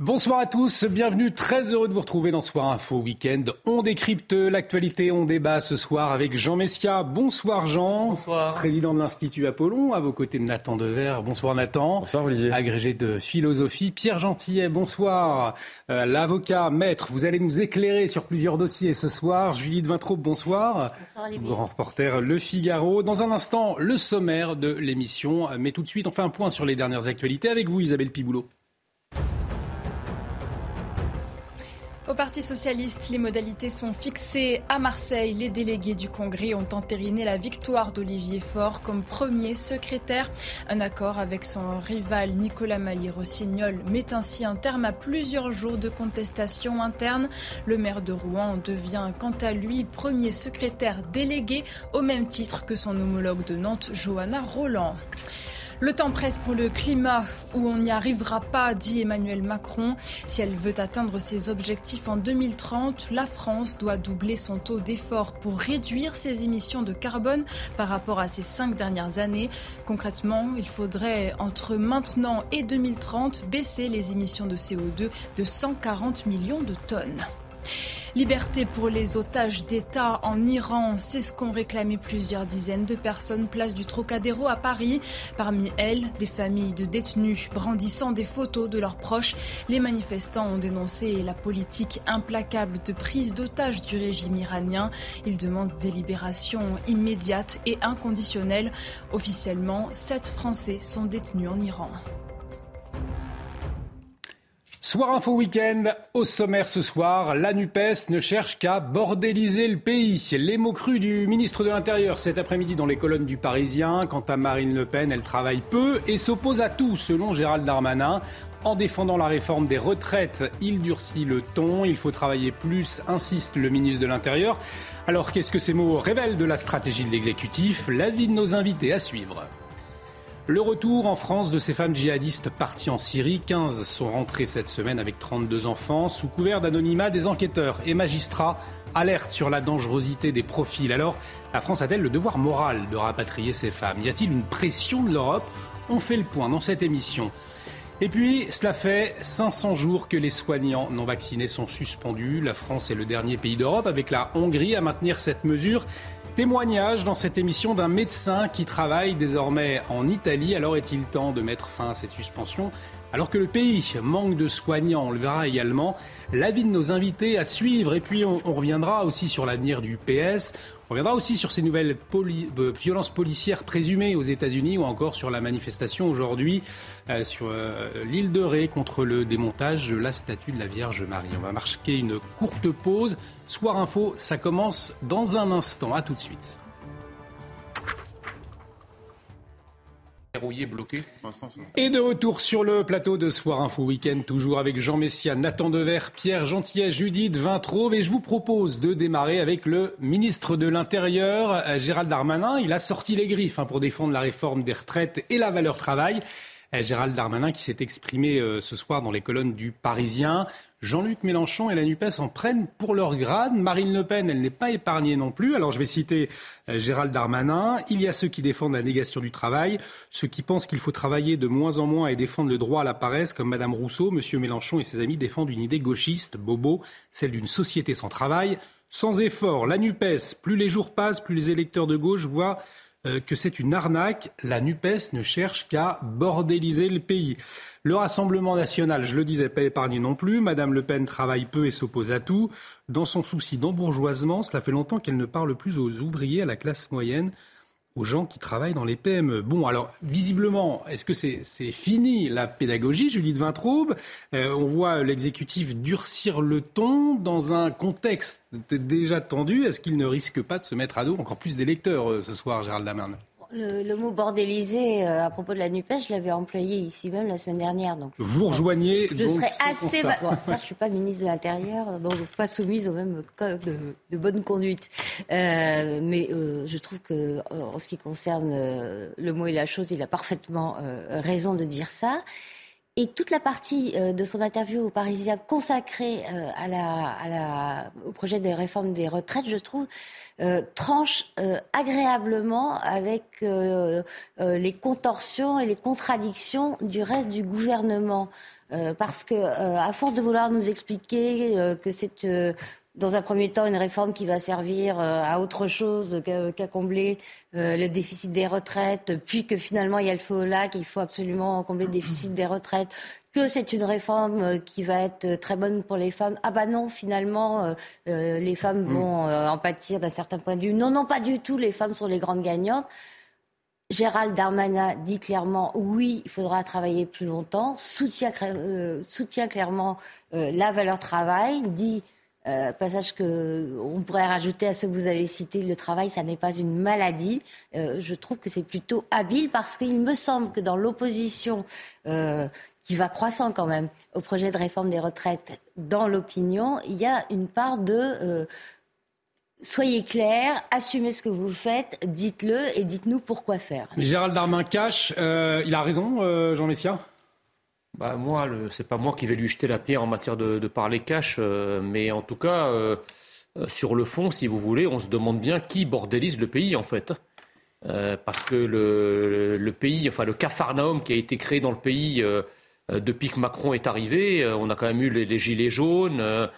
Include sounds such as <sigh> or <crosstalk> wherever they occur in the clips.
Bonsoir à tous, bienvenue, très heureux de vous retrouver dans Soir Info Week-end. On décrypte l'actualité, on débat ce soir avec Jean Messia. Bonsoir Jean. Bonsoir. Président de l'Institut Apollon, à vos côtés de Nathan Dever. Bonsoir Nathan. Bonsoir Olivier. Agrégé de philosophie. Pierre Gentillet, bonsoir. Euh, L'avocat, maître, vous allez nous éclairer sur plusieurs dossiers ce soir. Judith Vintraube, bonsoir. Bonsoir Olivier. Grand reporter Le Figaro. Dans un instant, le sommaire de l'émission. Mais tout de suite, on fait un point sur les dernières actualités avec vous Isabelle Piboulot. Au Parti socialiste, les modalités sont fixées à Marseille. Les délégués du Congrès ont entériné la victoire d'Olivier Faure comme premier secrétaire. Un accord avec son rival Nicolas Maillé-Rossignol met ainsi un terme à plusieurs jours de contestation interne. Le maire de Rouen devient quant à lui premier secrétaire délégué au même titre que son homologue de Nantes, Johanna Roland. Le temps presse pour le climat où on n'y arrivera pas, dit Emmanuel Macron. Si elle veut atteindre ses objectifs en 2030, la France doit doubler son taux d'effort pour réduire ses émissions de carbone par rapport à ces cinq dernières années. Concrètement, il faudrait entre maintenant et 2030 baisser les émissions de CO2 de 140 millions de tonnes. Liberté pour les otages d'État en Iran, c'est ce qu'ont réclamé plusieurs dizaines de personnes place du Trocadéro à Paris. Parmi elles, des familles de détenus brandissant des photos de leurs proches. Les manifestants ont dénoncé la politique implacable de prise d'otages du régime iranien. Ils demandent des libérations immédiates et inconditionnelles. Officiellement, sept Français sont détenus en Iran. Soir Info Week-end, au sommaire ce soir, la NUPES ne cherche qu'à bordéliser le pays. Les mots crus du ministre de l'Intérieur cet après-midi dans les colonnes du Parisien. Quant à Marine Le Pen, elle travaille peu et s'oppose à tout, selon Gérald Darmanin. En défendant la réforme des retraites, il durcit le ton. Il faut travailler plus, insiste le ministre de l'Intérieur. Alors qu'est-ce que ces mots révèlent de la stratégie de l'exécutif? L'avis de nos invités à suivre. Le retour en France de ces femmes djihadistes parties en Syrie, 15 sont rentrées cette semaine avec 32 enfants. Sous couvert d'anonymat, des enquêteurs et magistrats alertent sur la dangerosité des profils. Alors, la France a-t-elle le devoir moral de rapatrier ces femmes? Y a-t-il une pression de l'Europe? On fait le point dans cette émission. Et puis, cela fait 500 jours que les soignants non vaccinés sont suspendus. La France est le dernier pays d'Europe, avec la Hongrie, à maintenir cette mesure. Témoignage dans cette émission d'un médecin qui travaille désormais en Italie. Alors est-il temps de mettre fin à cette suspension alors que le pays manque de soignants, on le verra également, l'avis de nos invités à suivre. Et puis on, on reviendra aussi sur l'avenir du PS. On reviendra aussi sur ces nouvelles euh, violences policières présumées aux États-Unis ou encore sur la manifestation aujourd'hui euh, sur euh, l'île de Ré contre le démontage de la statue de la Vierge Marie. On va marquer une courte pause. Soir Info, ça commence dans un instant. À tout de suite. Bloqué. Et de retour sur le plateau de Soir Info Week-end, toujours avec Jean Messia, Nathan Dever, Pierre Gentillet, Judith Vintraube. Et je vous propose de démarrer avec le ministre de l'Intérieur, Gérald Darmanin. Il a sorti les griffes hein, pour défendre la réforme des retraites et la valeur travail. Gérald Darmanin qui s'est exprimé euh, ce soir dans les colonnes du Parisien. Jean-Luc Mélenchon et la NUPES en prennent pour leur grade. Marine Le Pen, elle n'est pas épargnée non plus. Alors je vais citer euh, Gérald Darmanin. Il y a ceux qui défendent la négation du travail, ceux qui pensent qu'il faut travailler de moins en moins et défendre le droit à la paresse, comme Madame Rousseau. Monsieur Mélenchon et ses amis défendent une idée gauchiste, bobo, celle d'une société sans travail. Sans effort, la NUPES, plus les jours passent, plus les électeurs de gauche voient que c'est une arnaque. La NUPES ne cherche qu'à bordéliser le pays. Le Rassemblement national, je le disais, pas épargné non plus. Madame Le Pen travaille peu et s'oppose à tout. Dans son souci d'embourgeoisement, cela fait longtemps qu'elle ne parle plus aux ouvriers, à la classe moyenne aux gens qui travaillent dans les PME. Bon, alors, visiblement, est-ce que c'est fini la pédagogie, Judith Vintraube? Euh, On voit l'exécutif durcir le ton dans un contexte déjà tendu. Est-ce qu'il ne risque pas de se mettre à dos encore plus d'électeurs euh, ce soir, Gérald Darmanin? Le, mot bordélisé euh, à propos de la NUPES, je l'avais employé ici même la semaine dernière. Donc, Vous rejoignez. Je serais assez. Bon, ça, je ne suis pas ministre de l'Intérieur, donc pas soumise au même code de, bonne conduite. Euh, mais euh, je trouve que, en ce qui concerne le mot et la chose, il a parfaitement raison de dire ça. Et toute la partie euh, de son interview aux Parisiens consacrée euh, au projet de réforme des retraites, je trouve, euh, tranche agréablement avec les contorsions et les contradictions du reste du gouvernement. parce que, à force de vouloir nous expliquer que c'est dans un premier temps, une réforme qui va servir euh, à autre chose qu'à combler euh, le déficit des retraites, puis que finalement il y a le feu au lac, il faut absolument combler le déficit des retraites, que c'est une réforme euh, qui va être très bonne pour les femmes. Ah bah non, finalement, les femmes mm. vont en pâtir d'un certain point de vue. Non, non, pas du tout, les femmes sont les grandes gagnantes. Gérald Darmanin dit clairement oui, il faudra travailler plus longtemps, soutient, soutient clairement la valeur travail, dit euh, passage que on pourrait rajouter à ce que vous avez cité, le travail, ça n'est pas une maladie. Euh, je trouve que c'est plutôt habile parce qu'il me semble que dans l'opposition euh, qui va croissant quand même au projet de réforme des retraites dans l'opinion, il y a une part de soyez clairs, assumez ce que vous faites, dites-le et dites-nous pourquoi faire. Gérald Darmanin cache, il a raison, Jean Messia? Bah, moi, c'est pas moi qui vais lui jeter la pierre en matière de, parler cash, euh, mais en tout cas, euh, euh, sur le fond, si vous voulez, on se demande bien qui bordélise le pays en fait. parce que le, pays, enfin le Capharnaüm qui a été créé dans le pays depuis que Macron est arrivé, on a quand même eu les, gilets jaunes.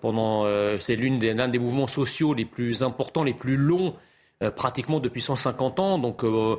pendant, c'est l'un des, des mouvements sociaux les plus importants, les plus longs pratiquement depuis 150 ans. Donc euh,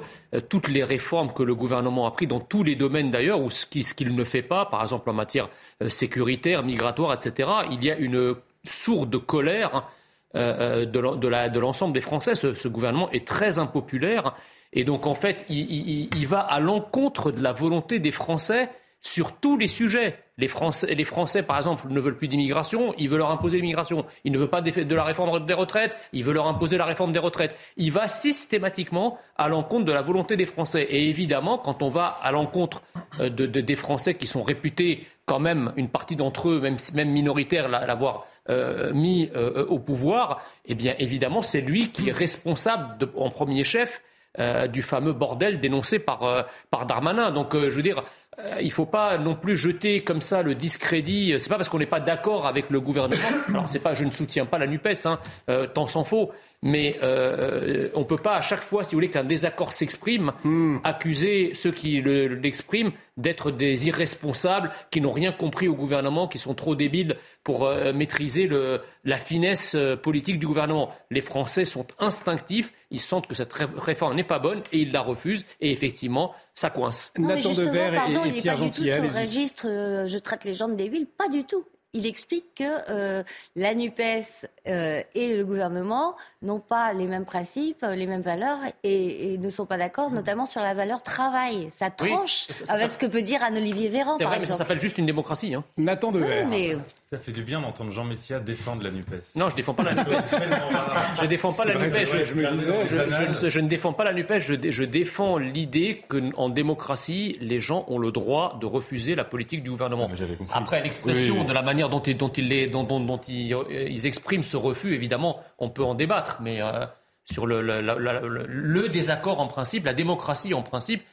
toutes les réformes que le gouvernement a prises dans tous les domaines d'ailleurs, ou ce qu'il ne fait pas, par exemple en matière euh, sécuritaire, migratoire, etc., il y a une sourde colère de l'ensemble des Français. Ce, gouvernement est très impopulaire. Et donc, en fait, il va à l'encontre de la volonté des Français sur tous les sujets. Les Français, les Français, par exemple, ne veulent plus d'immigration, il veut leur imposer l'immigration. Il ne veut pas de la réforme des retraites, il veut leur imposer la réforme des retraites. Il va systématiquement à l'encontre de la volonté des Français. Et évidemment, quand on va à l'encontre euh, de, des Français qui sont réputés quand même, une partie d'entre eux, même, même minoritaire, l'avoir euh, mis euh, au pouvoir, eh bien évidemment, c'est lui qui est responsable en premier chef du fameux bordel dénoncé par, par Darmanin. Donc, je veux dire, il ne faut pas non plus jeter comme ça le discrédit. C'est pas parce qu'on n'est pas d'accord avec le gouvernement. Alors c'est pas, je ne soutiens pas la Nupes, hein, euh, tant s'en faut. Mais euh, on ne peut pas à chaque fois, si vous voulez, qu'un désaccord s'exprime, hmm. accuser ceux qui l'expriment d'être des irresponsables, qui n'ont rien compris au gouvernement, qui sont trop débiles pour euh, maîtriser le, la finesse euh, politique du gouvernement. Les Français sont instinctifs, ils sentent que cette réforme n'est pas bonne et ils la refusent. Et effectivement, ça coince. Nathan Devers et, et, Pierre Gentil, registre, je traite les gens de débiles, pas du tout il explique que euh, la NUPES euh, et le gouvernement n'ont pas les mêmes principes, les mêmes valeurs et, ne sont pas d'accord, notamment sur la valeur travail. Ça tranche avec ce que peut dire Anne-Olivier Véran, par vrai, mais ça s'appelle juste une démocratie. Hein. Nathan Devers. mais... Ça fait du bien d'entendre Jean Messia défendre la NUPES. Non, je défends pas la NUPES. je défends pas la NUPES. Je, ne défends pas la NUPES. Je, défends l'idée qu'en démocratie, les gens ont le droit de refuser la politique du gouvernement. Après, l'expression de la manière dont, dont, ils, expriment ce refus, évidemment, on peut en débattre. Mais euh, sur le, désaccord en principe, la démocratie en principe,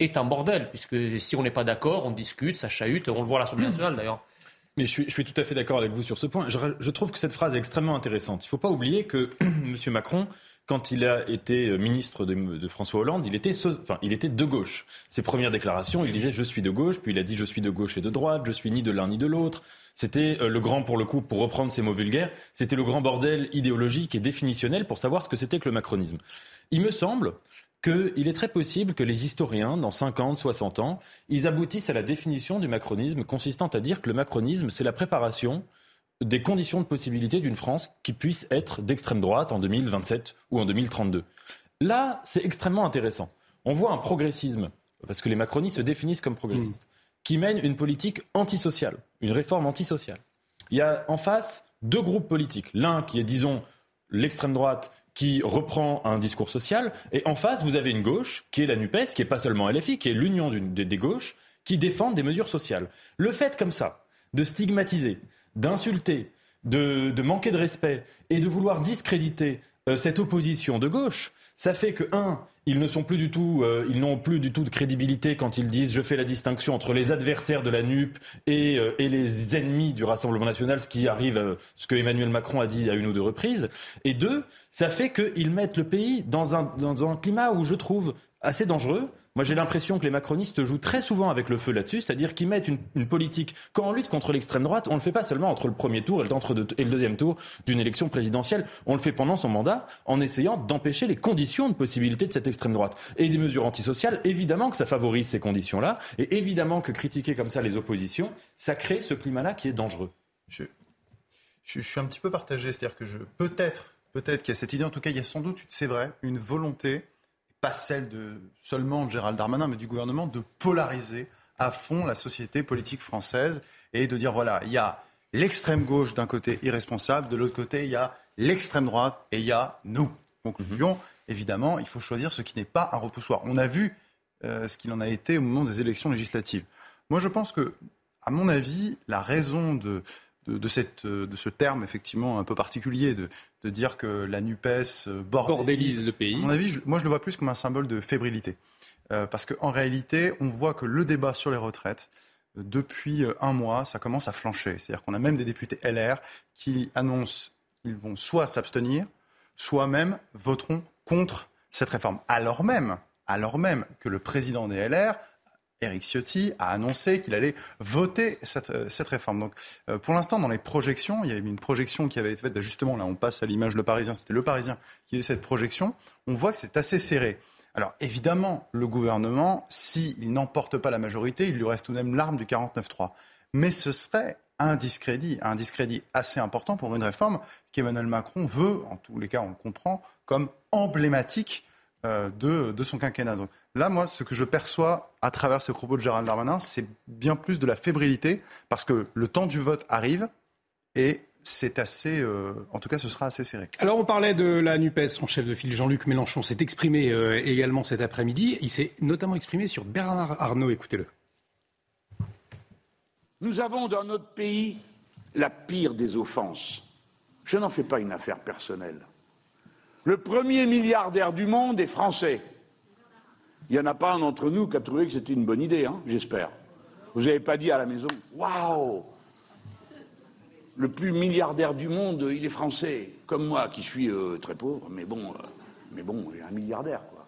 est un bordel. Puisque si on n'est pas d'accord, on discute, ça chahute. On le voit à l'Assemblée nationale d'ailleurs. Mais je suis, tout à fait d'accord avec vous sur ce point. Je, trouve que cette phrase est extrêmement intéressante. Il ne faut pas oublier que <clears throat> M. Macron, quand il a été euh, ministre de, François Hollande, il était, il était de gauche. Ses premières déclarations, il disait je suis de gauche, puis il a dit je suis de gauche et de droite, je suis ni de l'un ni de l'autre. C'était euh, le grand, pour le coup, pour reprendre ces mots vulgaires, c'était le grand bordel idéologique et définitionnel pour savoir ce que c'était que le macronisme. Il me semble qu'il est très possible que les historiens, dans 50, 60 ans, ils aboutissent à la définition du macronisme consistant à dire que le macronisme, c'est la préparation des conditions de possibilité d'une France qui puisse être d'extrême droite en 2027 ou en 2032. Là, c'est extrêmement intéressant. On voit un progressisme, parce que les macronistes se définissent comme progressistes, qui mène une politique antisociale, une réforme antisociale. Il y a en face deux groupes politiques. L'un qui est, disons, l'extrême droite, qui reprend un discours social, et en face, vous avez une gauche, qui est la NUPES, qui n'est pas seulement LFI, qui est l'union des, gauches, qui défendent des mesures sociales. Le fait comme ça, de stigmatiser, d'insulter, de, manquer de respect et de vouloir discréditer euh, cette opposition de gauche, ça fait que, un, ils ne sont plus du tout, euh, ils n'ont plus du tout de crédibilité quand ils disent je fais la distinction entre les adversaires de la NUP et, euh, et les ennemis du Rassemblement national, ce qui arrive, ce que Emmanuel Macron a dit à une ou deux reprises. Et deux, ça fait qu'ils mettent le pays dans un, dans un climat où je trouve assez dangereux moi, j'ai l'impression que les macronistes jouent très souvent avec le feu là-dessus, c'est-à-dire qu'ils mettent une, politique. Quand on lutte contre l'extrême droite, on le fait pas seulement entre le premier tour et le, et le deuxième tour d'une élection présidentielle. On le fait pendant son mandat en essayant d'empêcher les conditions de possibilité de cette extrême droite. Et des mesures antisociales, évidemment que ça favorise ces conditions-là. Et évidemment que critiquer comme ça les oppositions, ça crée ce climat-là qui est dangereux. Je, je, suis un petit peu partagé. C'est-à-dire que je, peut-être, peut-être qu'il y a cette idée, en tout cas, il y a sans doute, c'est vrai, une volonté pas celle de seulement de Gérald Darmanin, mais du gouvernement, de polariser à fond la société politique française et de dire voilà, il y a l'extrême gauche d'un côté irresponsable, de l'autre côté, il y a l'extrême droite et il y a nous. Conclusion, évidemment, il faut choisir ce qui n'est pas un repoussoir. On a vu euh, ce qu'il en a été au moment des élections législatives. Moi, je pense que, à mon avis, la raison de, de, cette, de ce terme effectivement un peu particulier, de, de dire que la NUPES euh, bordélise, le pays. À mon avis, moi je le vois plus comme un symbole de fébrilité. Euh, parce qu'en réalité, on voit que le débat sur les retraites, euh, depuis un mois, ça commence à flancher. C'est-à-dire qu'on a même des députés LR qui annoncent qu'ils vont soit s'abstenir, soit même voteront contre cette réforme. Alors même, alors même que le président des LR Eric Ciotti a annoncé qu'il allait voter cette, euh, réforme. Donc, euh, pour l'instant, dans les projections, il y avait une projection qui avait été faite, justement, là, on passe à l'image Le Parisien, c'était Le Parisien qui avait cette projection. On voit que c'est assez serré. Alors, évidemment, le gouvernement, s'il n'emporte pas la majorité, il lui reste tout de même l'arme du 49-3. Mais ce serait un discrédit, un discrédit assez important pour une réforme qu'Emmanuel Macron veut, en tous les cas, on le comprend, comme emblématique de, de, son quinquennat. Donc, Là, moi, ce que je perçois à travers ces propos de Gérald Darmanin, c'est bien plus de la fébrilité, parce que le temps du vote arrive et c'est assez, euh, en tout cas, ce sera assez serré. Alors, on parlait de la NUPES. Son chef de file, Jean-Luc Mélenchon, s'est exprimé euh, également cet après-midi. Il s'est notamment exprimé sur Bernard Arnault. Écoutez-le. Nous avons dans notre pays la pire des offenses. Je n'en fais pas une affaire personnelle. Le premier milliardaire du monde est français. Il n'y en a pas un d'entre nous qui a trouvé que c'était une bonne idée, hein, j'espère. Vous n'avez pas dit à la maison Waouh Le plus milliardaire du monde, il est français, comme moi qui suis euh, très pauvre, mais bon, euh, mais bon, un milliardaire, quoi.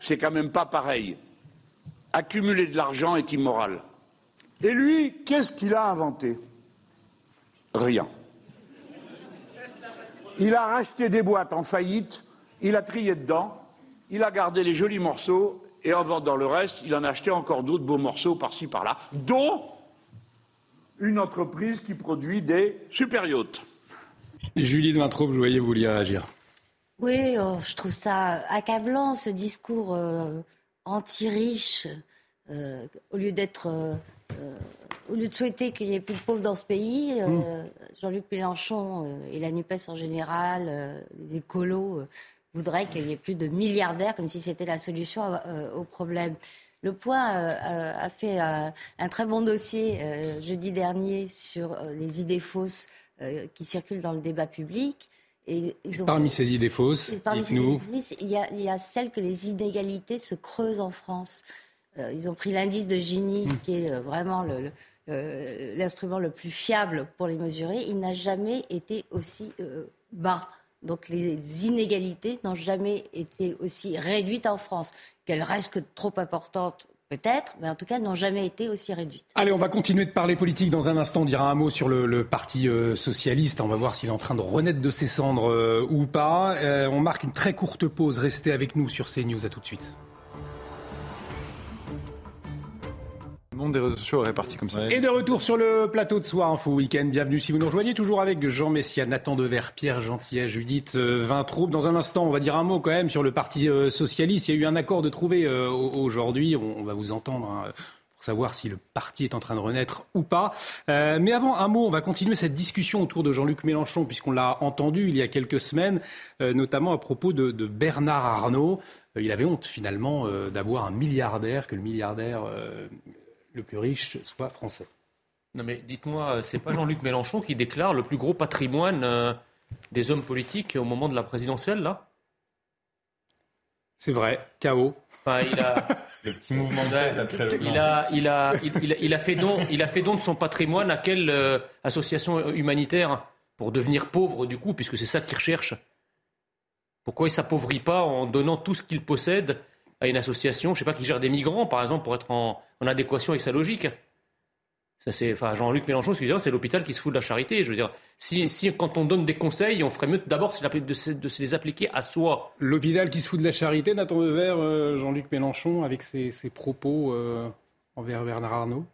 C'est quand même pas pareil. Accumuler de l'argent est immoral. Et lui, qu'est-ce qu'il a inventé? Rien. Il a racheté des boîtes en faillite, il a trié dedans, il a gardé les jolis morceaux et en vendant le reste, il en a acheté encore d'autres beaux morceaux par-ci par-là, dont une entreprise qui produit des super yachts. Julie de Vintraube, je voyais vous vouliez réagir. Oui, oh, je trouve ça accablant, ce discours euh, anti-riche, euh, au lieu d'être. Euh, au lieu de souhaiter qu'il n'y ait plus de pauvres dans ce pays, mmh. Jean-Luc Mélenchon et la NUPES en général, les écolos, voudrait qu'il y ait plus de milliardaires, comme si c'était la solution euh, au problème. Le Point euh, euh, a fait un très bon dossier jeudi dernier sur les idées fausses qui circulent dans le débat public. Et parmi ces idées fausses, nous il, y a, il y a celle que les inégalités se creusent en France. ils ont pris l'indice de Gini, mmh. qui est vraiment le, le, plus fiable pour les mesurer. Il n'a jamais été aussi bas. Donc les inégalités n'ont jamais été aussi réduites en France. Qu'elles restent trop importantes, peut-être, mais en tout cas n'ont jamais été aussi réduites. Allez, on va continuer de parler politique dans un instant. On dira un mot sur le, Parti euh, socialiste. On va voir s'il est en train de renaître de ses cendres euh, ou pas. Euh, on marque une très courte pause. Restez avec nous sur CNews. À tout de suite. Le monde des réseaux sociaux est réparti comme ça. Et de retour sur le plateau de Soir Info Week-end. Bienvenue si vous nous rejoignez. Toujours avec Jean Messia, Nathan Dever, Pierre Gentillet, Judith euh, Vintraube. Dans un instant, on va dire un mot quand même sur le Parti euh, Socialiste. Il y a eu un accord de trouver euh, aujourd'hui. On, va vous entendre. Hein, savoir si le parti est en train de renaître ou pas. Mais avant, un mot, on va continuer cette discussion autour de Jean-Luc Mélenchon, puisqu'on l'a entendu il y a quelques semaines, notamment à propos de, Bernard Arnault. Il avait honte finalement d'avoir un milliardaire, que le milliardaire le plus riche soit français. Non mais dites-moi, c'est pas Jean-Luc Mélenchon qui déclare le plus gros patrimoine des hommes politiques au moment de la présidentielle, là? C'est vrai, chaos. il a, <laughs> le petit mouvement il a, il, a, il, a, fait don, il a fait don de son patrimoine à quelle euh, association humanitaire pour devenir pauvre du coup, puisque c'est ça qu'il recherche? Pourquoi il s'appauvrit pas en donnant tout ce qu'il possède à une association, je sais pas, qui gère des migrants, par exemple, pour être en adéquation avec sa logique c'est, enfin, Jean-Luc Mélenchon, c'est l'hôpital qui se fout de la charité. Je veux dire, si, quand on donne des conseils, on ferait mieux d'abord de, de, se les appliquer à soi. L'hôpital qui se fout de la charité, Nathan Devers, euh, Jean-Luc Mélenchon, avec ses, propos euh, envers Bernard Arnault?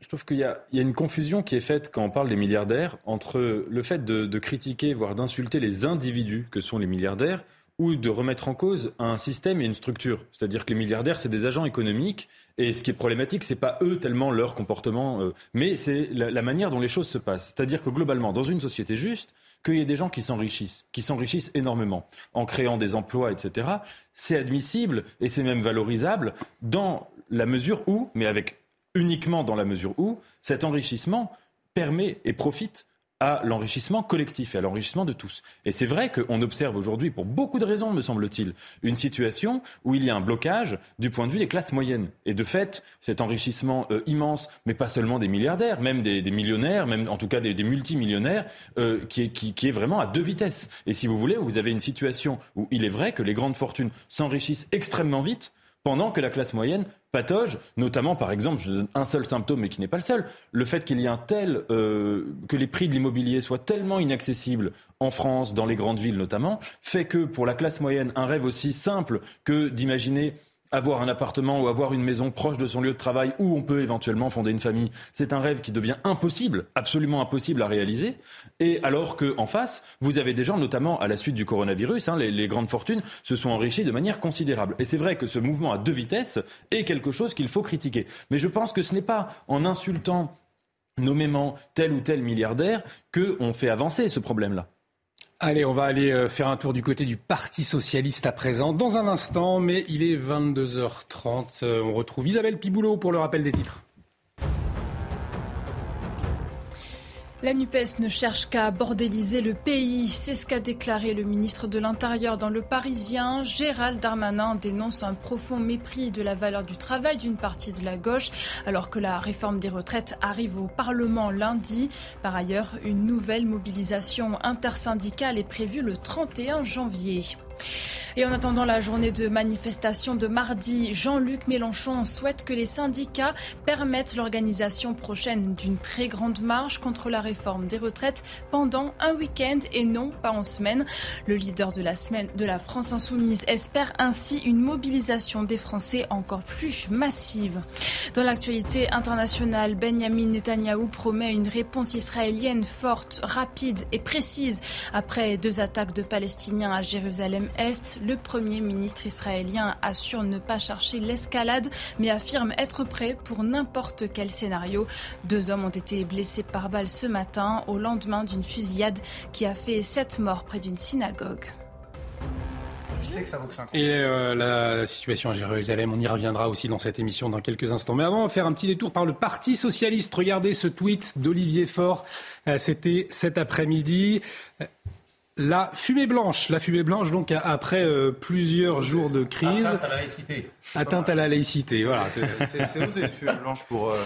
Je trouve qu'il y, a une confusion qui est faite quand on parle des milliardaires entre le fait de critiquer, voire d'insulter les individus que sont les milliardaires, ou de remettre en cause un système et une structure. C'est-à-dire que les milliardaires, c'est des agents économiques, et ce qui est problématique, c'est pas eux tellement leur comportement, euh, mais c'est la, manière dont les choses se passent. C'est-à-dire que globalement, dans une société juste, qu'il y ait des gens qui s'enrichissent, qui s'enrichissent énormément, en créant des emplois, etc., c'est admissible et c'est même valorisable dans la mesure où, mais avec uniquement dans la mesure où, cet enrichissement permet et profite à l'enrichissement collectif et à l'enrichissement de tous. Et c'est vrai qu'on observe aujourd'hui, pour beaucoup de raisons, me semble-t-il, une situation où il y a un blocage du point de vue des classes moyennes. Et de fait, cet enrichissement euh, immense, mais pas seulement des milliardaires, même des, millionnaires, même en tout cas des, multimillionnaires, euh, qui, est, qui est vraiment à deux vitesses. Et si vous voulez, vous avez une situation où il est vrai que les grandes fortunes s'enrichissent extrêmement vite, pendant que la classe moyenne patauge, notamment par exemple, je donne un seul symptôme mais qui n'est pas le seul, le fait qu'il y ait un tel, euh, que les prix de l'immobilier soient tellement inaccessibles en France, dans les grandes villes notamment, fait que pour la classe moyenne, un rêve aussi simple que d'imaginer avoir un appartement ou avoir une maison proche de son lieu de travail où on peut éventuellement fonder une famille, c'est un rêve qui devient impossible, absolument impossible à réaliser. Et alors qu'en face, vous avez des gens, notamment à la suite du coronavirus, hein, les, grandes fortunes se sont enrichies de manière considérable. Et c'est vrai que ce mouvement à deux vitesses est quelque chose qu'il faut critiquer. Mais je pense que ce n'est pas en insultant nommément tel ou tel milliardaire qu'on fait avancer ce problème-là. Allez, on va aller euh, faire un tour du côté du Parti socialiste à présent, dans un instant, mais il est 22h30. Euh, on retrouve Isabelle Piboulot pour le rappel des titres. La NUPES ne cherche qu'à bordéliser le pays. C'est ce qu'a déclaré le ministre de l'Intérieur dans Le Parisien. Gérald Darmanin dénonce un profond mépris de la valeur du travail d'une partie de la gauche, alors que la réforme des retraites arrive au Parlement lundi. Par ailleurs, une nouvelle mobilisation intersyndicale est prévue le 31 janvier. Et en attendant la journée de manifestation de mardi, Jean-Luc Mélenchon souhaite que les syndicats permettent l'organisation prochaine d'une très grande marche contre la réforme des retraites pendant un week-end et non pas en semaine. Le leader de la semaine de la France insoumise espère ainsi une mobilisation des Français encore plus massive. Dans l'actualité internationale, Benjamin Netanyahou promet une réponse israélienne forte, rapide et précise après deux attaques de Palestiniens à Jérusalem-Est le Premier ministre israélien assure ne pas chercher l'escalade, mais affirme être prêt pour n'importe quel scénario. Deux hommes ont été blessés par balle ce matin au lendemain d'une fusillade qui a fait sept morts près d'une synagogue. Et euh, la situation à Jérusalem, on y reviendra aussi dans cette émission dans quelques instants. Mais avant, on va faire un petit détour par le Parti socialiste. Regardez ce tweet d'Olivier Faure. Euh, c'était cet après-midi. La fumée blanche, la fumée blanche, donc après euh, plusieurs jours de crise. Atteinte à la laïcité. Atteinte à la laïcité, voilà. C'est osé une fumée blanche pour euh,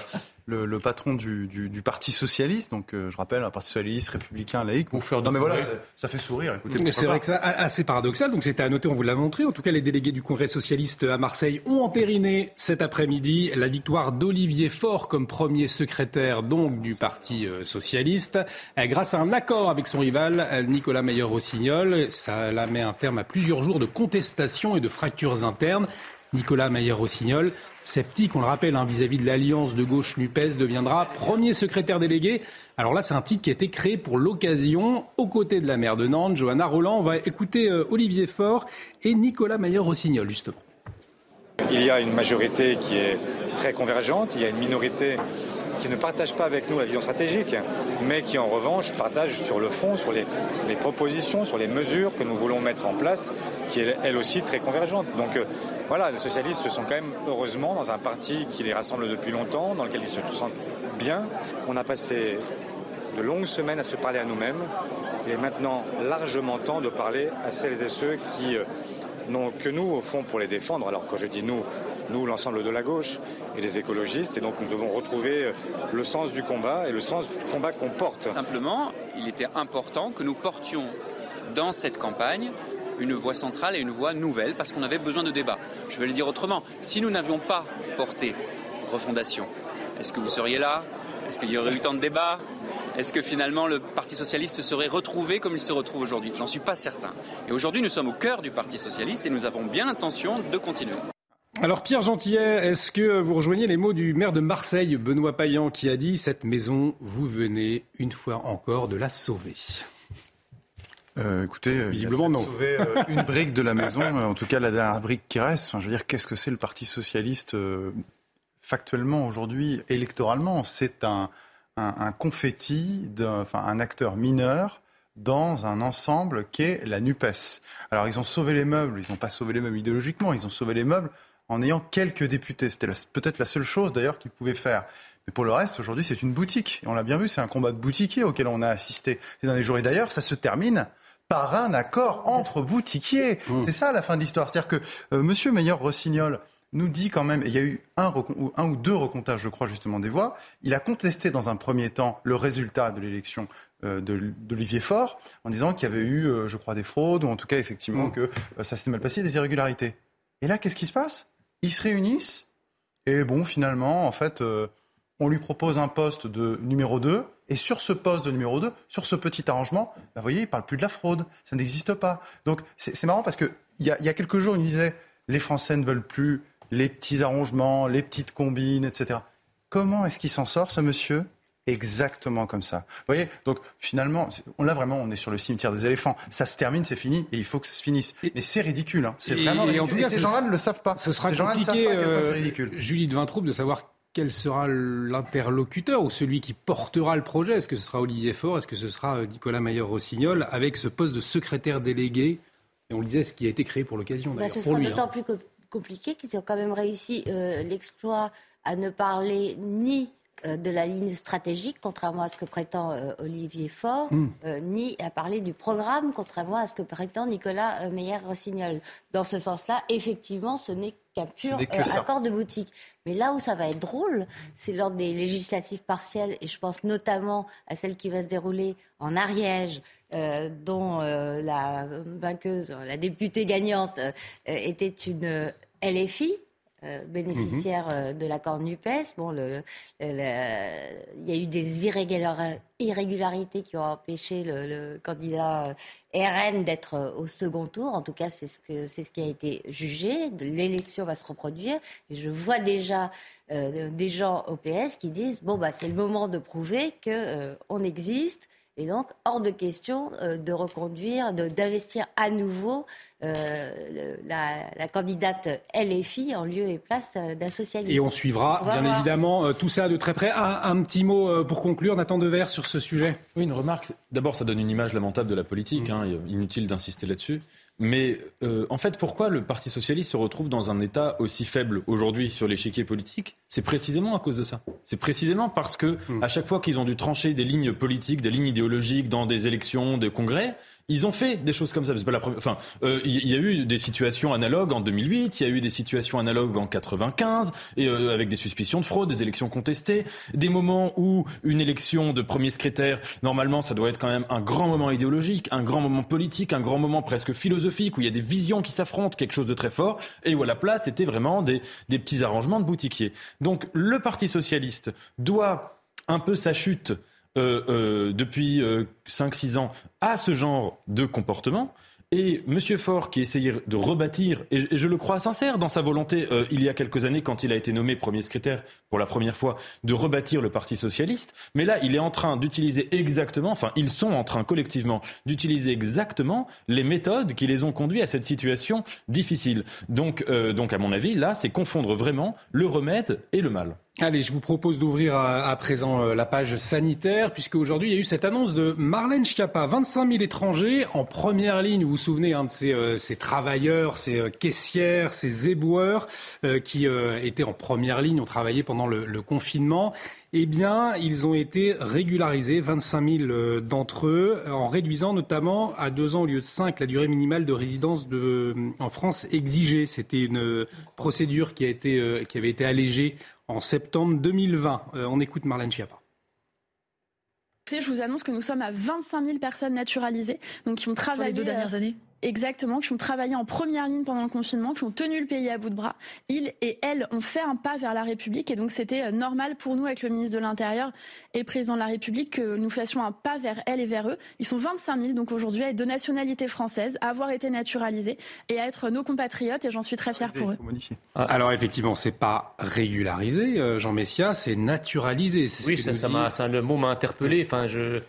le, patron du, Parti socialiste, donc euh, je rappelle un Parti socialiste républicain laïque. Faire non mais voilà, ça fait sourire. Écoutez, c'est vrai que c'est assez paradoxal. Donc c'était à noter, on vous l'a montré. En tout cas, les délégués du Congrès socialiste à Marseille ont entériné cet après-midi la victoire d'Olivier Faure comme premier secrétaire donc du Parti euh, socialiste, euh, grâce à un accord avec son rival Nicolas Meyer-Rossignol. Ça la met un terme à plusieurs jours de contestation et de fractures internes. Nicolas Mayer-Rossignol, sceptique, on le rappelle, hein, vis-à-vis de l'alliance de gauche NUPES, deviendra premier secrétaire délégué. Alors là, c'est un titre qui a été créé pour l'occasion, aux côtés de la maire de Nantes, Johanna Roland. On va écouter euh, Olivier Faure et Nicolas Mayer-Rossignol, justement. Il y a une majorité qui est très convergente. Il y a une minorité qui ne partage pas avec nous la vision stratégique, mais qui en revanche partage sur le fond, sur les, propositions, sur les mesures que nous voulons mettre en place, qui est elle aussi très convergente. Donc euh, voilà, les socialistes sont quand même heureusement dans un parti qui les rassemble depuis longtemps, dans lequel ils se sentent bien. On a passé de longues semaines à se parler à nous-mêmes. Il est maintenant largement temps de parler à celles et ceux qui euh, n'ont que nous au fond pour les défendre. Alors quand je dis nous, nous, l'ensemble de la gauche et les écologistes. Et donc nous devons retrouver le sens du combat et le sens du combat qu'on porte. Simplement, il était important que nous portions dans cette campagne une voix centrale et une voix nouvelle parce qu'on avait besoin de débat. Je vais le dire autrement. Si nous n'avions pas porté refondation, est-ce que vous seriez là? Est-ce qu'il y aurait eu tant de débats? Est-ce que finalement le Parti socialiste se serait retrouvé comme il se retrouve aujourd'hui? J'en suis pas certain. Et aujourd'hui, nous sommes au cœur du Parti socialiste et nous avons bien l'intention de continuer. Alors Pierre Gentillet, est-ce que vous rejoignez les mots du maire de Marseille, Benoît Payan, qui a dit Cette maison, vous venez une fois encore de la sauver euh, écoutez, euh, visiblement non. Sauver euh, <laughs> une brique de la maison, en tout cas la dernière brique qui reste. Enfin, je veux dire, qu'est-ce que c'est le Parti socialiste factuellement aujourd'hui, électoralement? C'est un, un, confetti, enfin un acteur mineur dans un ensemble qui est la Nupes. Alors ils ont sauvé les meubles, ils n'ont pas sauvé les meubles idéologiquement, ils ont sauvé les meubles en ayant quelques députés. C'était peut-être la seule chose d'ailleurs qu'ils pouvaient faire. Mais pour le reste, aujourd'hui, c'est une boutique. Et on l'a bien vu, c'est un combat de boutiquiers auquel on a assisté ces derniers jours. Et d'ailleurs, ça se termine par un accord entre boutiquiers. Mmh. C'est ça la fin de l'histoire. C'est-à-dire que euh, Monsieur Meilleur-Rossignol nous dit quand même, il y a eu un, un, ou deux recomptages, je crois, justement, des voix. Il a contesté dans un premier temps le résultat de l'élection euh, d'Olivier Faure en disant qu'il y avait eu, euh, je crois, des fraudes, ou en tout cas, effectivement, mmh. que ça s'était mal passé, des irrégularités. Et là, qu'est-ce qui se passe? Ils se réunissent et bon, finalement, en fait, euh, on lui propose un poste de numéro 2. Et sur ce poste de numéro 2, sur ce petit arrangement, bah, vous voyez, il ne parle plus de la fraude. Ça n'existe pas. Donc c'est marrant parce qu'il y a, y a quelques jours, il disait les Français ne veulent plus les petits arrangements, les petites combines, etc. Comment est-ce qu'il s'en sort, ce monsieur? Exactement comme ça. Vous voyez Donc finalement, on là vraiment, on est sur le cimetière des éléphants. Ça se termine, c'est fini, et il faut que ça se finisse. Mais c'est ridicule. Hein. C'est vraiment ridicule. En tout cas, ces gens-là ne le savent pas. Ce sera compliqué, euh, ridicule. Julie de Vintraube, de savoir quel sera l'interlocuteur ou celui qui portera le projet? Est-ce que ce sera Olivier Faure? Est-ce que ce sera euh, Nicolas Mayer-Rossignol avec ce poste de secrétaire délégué? Et on le disait, ce qui a été créé pour l'occasion. Bah, ce sera d'autant hein. plus compliqué qu'ils ont quand même réussi euh, l'exploit à ne parler ni euh, de la ligne stratégique, contrairement à ce que prétend euh, Olivier Faure, hmm. euh, ni à parler du programme, contrairement à ce que prétend Nicolas Meyer-Rossignol. Dans ce sens-là, effectivement, ce n'est qu'un pur accord de boutique. Mais là où ça va être drôle, c'est lors des législatives partielles, et je pense notamment à celle qui va se dérouler en Ariège, dont la vainqueuse, la députée gagnante, était une LFI, euh, bénéficiaire euh, de l'accord NUPES. Bon, le, il y a eu des irrégularités qui ont empêché le, candidat euh, RN d'être au second tour. En tout cas, c'est ce, que, c'est ce qui a été jugé. L'élection va se reproduire. Et je vois déjà des gens au PS qui disent bon, bah, c'est le moment de prouver qu'on existe et donc, hors de question euh, de reconduire, d'investir à nouveau euh, la, candidate LFI en lieu et place euh, d'un socialiste. Et on suivra, bien évidemment, tout ça de très près. Un, petit mot pour conclure, Nathan Devers, sur ce sujet. Oui, une remarque. D'abord, ça donne une image lamentable de la politique. Hein, inutile d'insister là-dessus. Mais en fait, pourquoi le Parti socialiste se retrouve dans un état aussi faible aujourd'hui sur l'échiquier politique? C'est précisément à cause de ça. C'est précisément parce que hmm. à chaque fois qu'ils ont dû trancher des lignes politiques, des lignes idéologiques dans des élections, des congrès, ils ont fait des choses comme ça. C'est pas la première. Enfin, euh, il y a eu des situations analogues en 2008. Il y a eu des situations analogues en 95 et euh, avec des suspicions de fraude, des élections contestées, des moments où une élection de premier secrétaire, normalement, ça doit être quand même un grand moment idéologique, un grand moment politique, un grand moment presque philosophique où il y a des visions qui s'affrontent, quelque chose de très fort, et où à la place c'était vraiment des, des petits arrangements de boutiquiers. Donc le Parti socialiste doit un peu sa chute depuis 5-6 euh, ans à ce genre de comportement. Et M. Faure, qui essayait de rebâtir, et je, le crois sincère dans sa volonté, euh, il y a quelques années, quand il a été nommé premier secrétaire pour la première fois, de rebâtir le Parti socialiste. Mais là, il est en train d'utiliser exactement, enfin, ils sont en train collectivement d'utiliser exactement les méthodes qui les ont conduits à cette situation difficile. Donc, euh, donc à mon avis, là, c'est confondre vraiment le remède et le mal. Allez, je vous propose d'ouvrir à, présent euh, la page sanitaire, puisque aujourd'hui il y a eu cette annonce de Marlène Schiappa. 25 000 étrangers en première ligne. Vous vous souvenez hein, de ces, euh, ces, travailleurs, ces euh, caissières, ces éboueurs qui étaient en première ligne, ont travaillé pendant le, le, confinement. Eh bien, ils ont été régularisés, 25 000 d'entre eux, en réduisant notamment à deux ans au lieu de cinq la durée minimale de résidence de, en France exigée. C'était une procédure qui, a été, qui avait été allégée en septembre 2020. Euh, on écoute Marlène Schiappa. Je vous annonce que nous sommes à 25 000 personnes naturalisées, donc qui ont travaillé. Sur les deux dernières années? Exactement, qui ont travaillé en première ligne pendant le confinement, qui ont tenu le pays à bout de bras. Ils et elles ont fait un pas vers la République et donc c'était euh, normal pour nous, avec le ministre de l'Intérieur et le président de la République, que nous fassions un pas vers elles et vers eux. Ils sont 25 000 donc aujourd'hui avec de nationalité française, à avoir été naturalisés et à être nos compatriotes et j'en suis très fière pour eux. Ah, alors effectivement, c'est pas régularisé, euh, Jean Messia, c'est naturalisé. Oui, ça, ça, le mot m'a interpellé. Enfin, je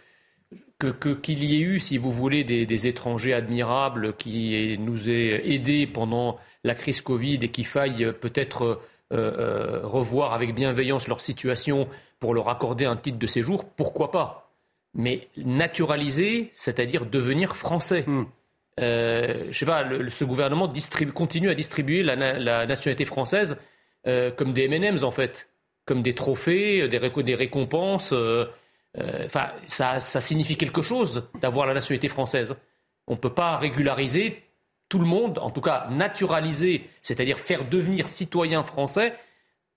que qu'il y ait eu, si vous voulez, des, étrangers admirables qui nous aient aidés pendant la crise Covid et qu'il faille euh, peut-être euh, euh, revoir avec bienveillance leur situation pour leur accorder un titre de séjour, pourquoi pas? Mais naturaliser, c'est-à-dire devenir français. Hmm. je sais pas, ce gouvernement continue à distribuer la, nationalité française comme des M&M's en fait, comme des trophées, des, des récompenses. Euh, enfin, ça, signifie quelque chose d'avoir la nationalité française. On ne peut pas régulariser tout le monde, en tout cas naturaliser, c'est-à-dire faire devenir citoyen français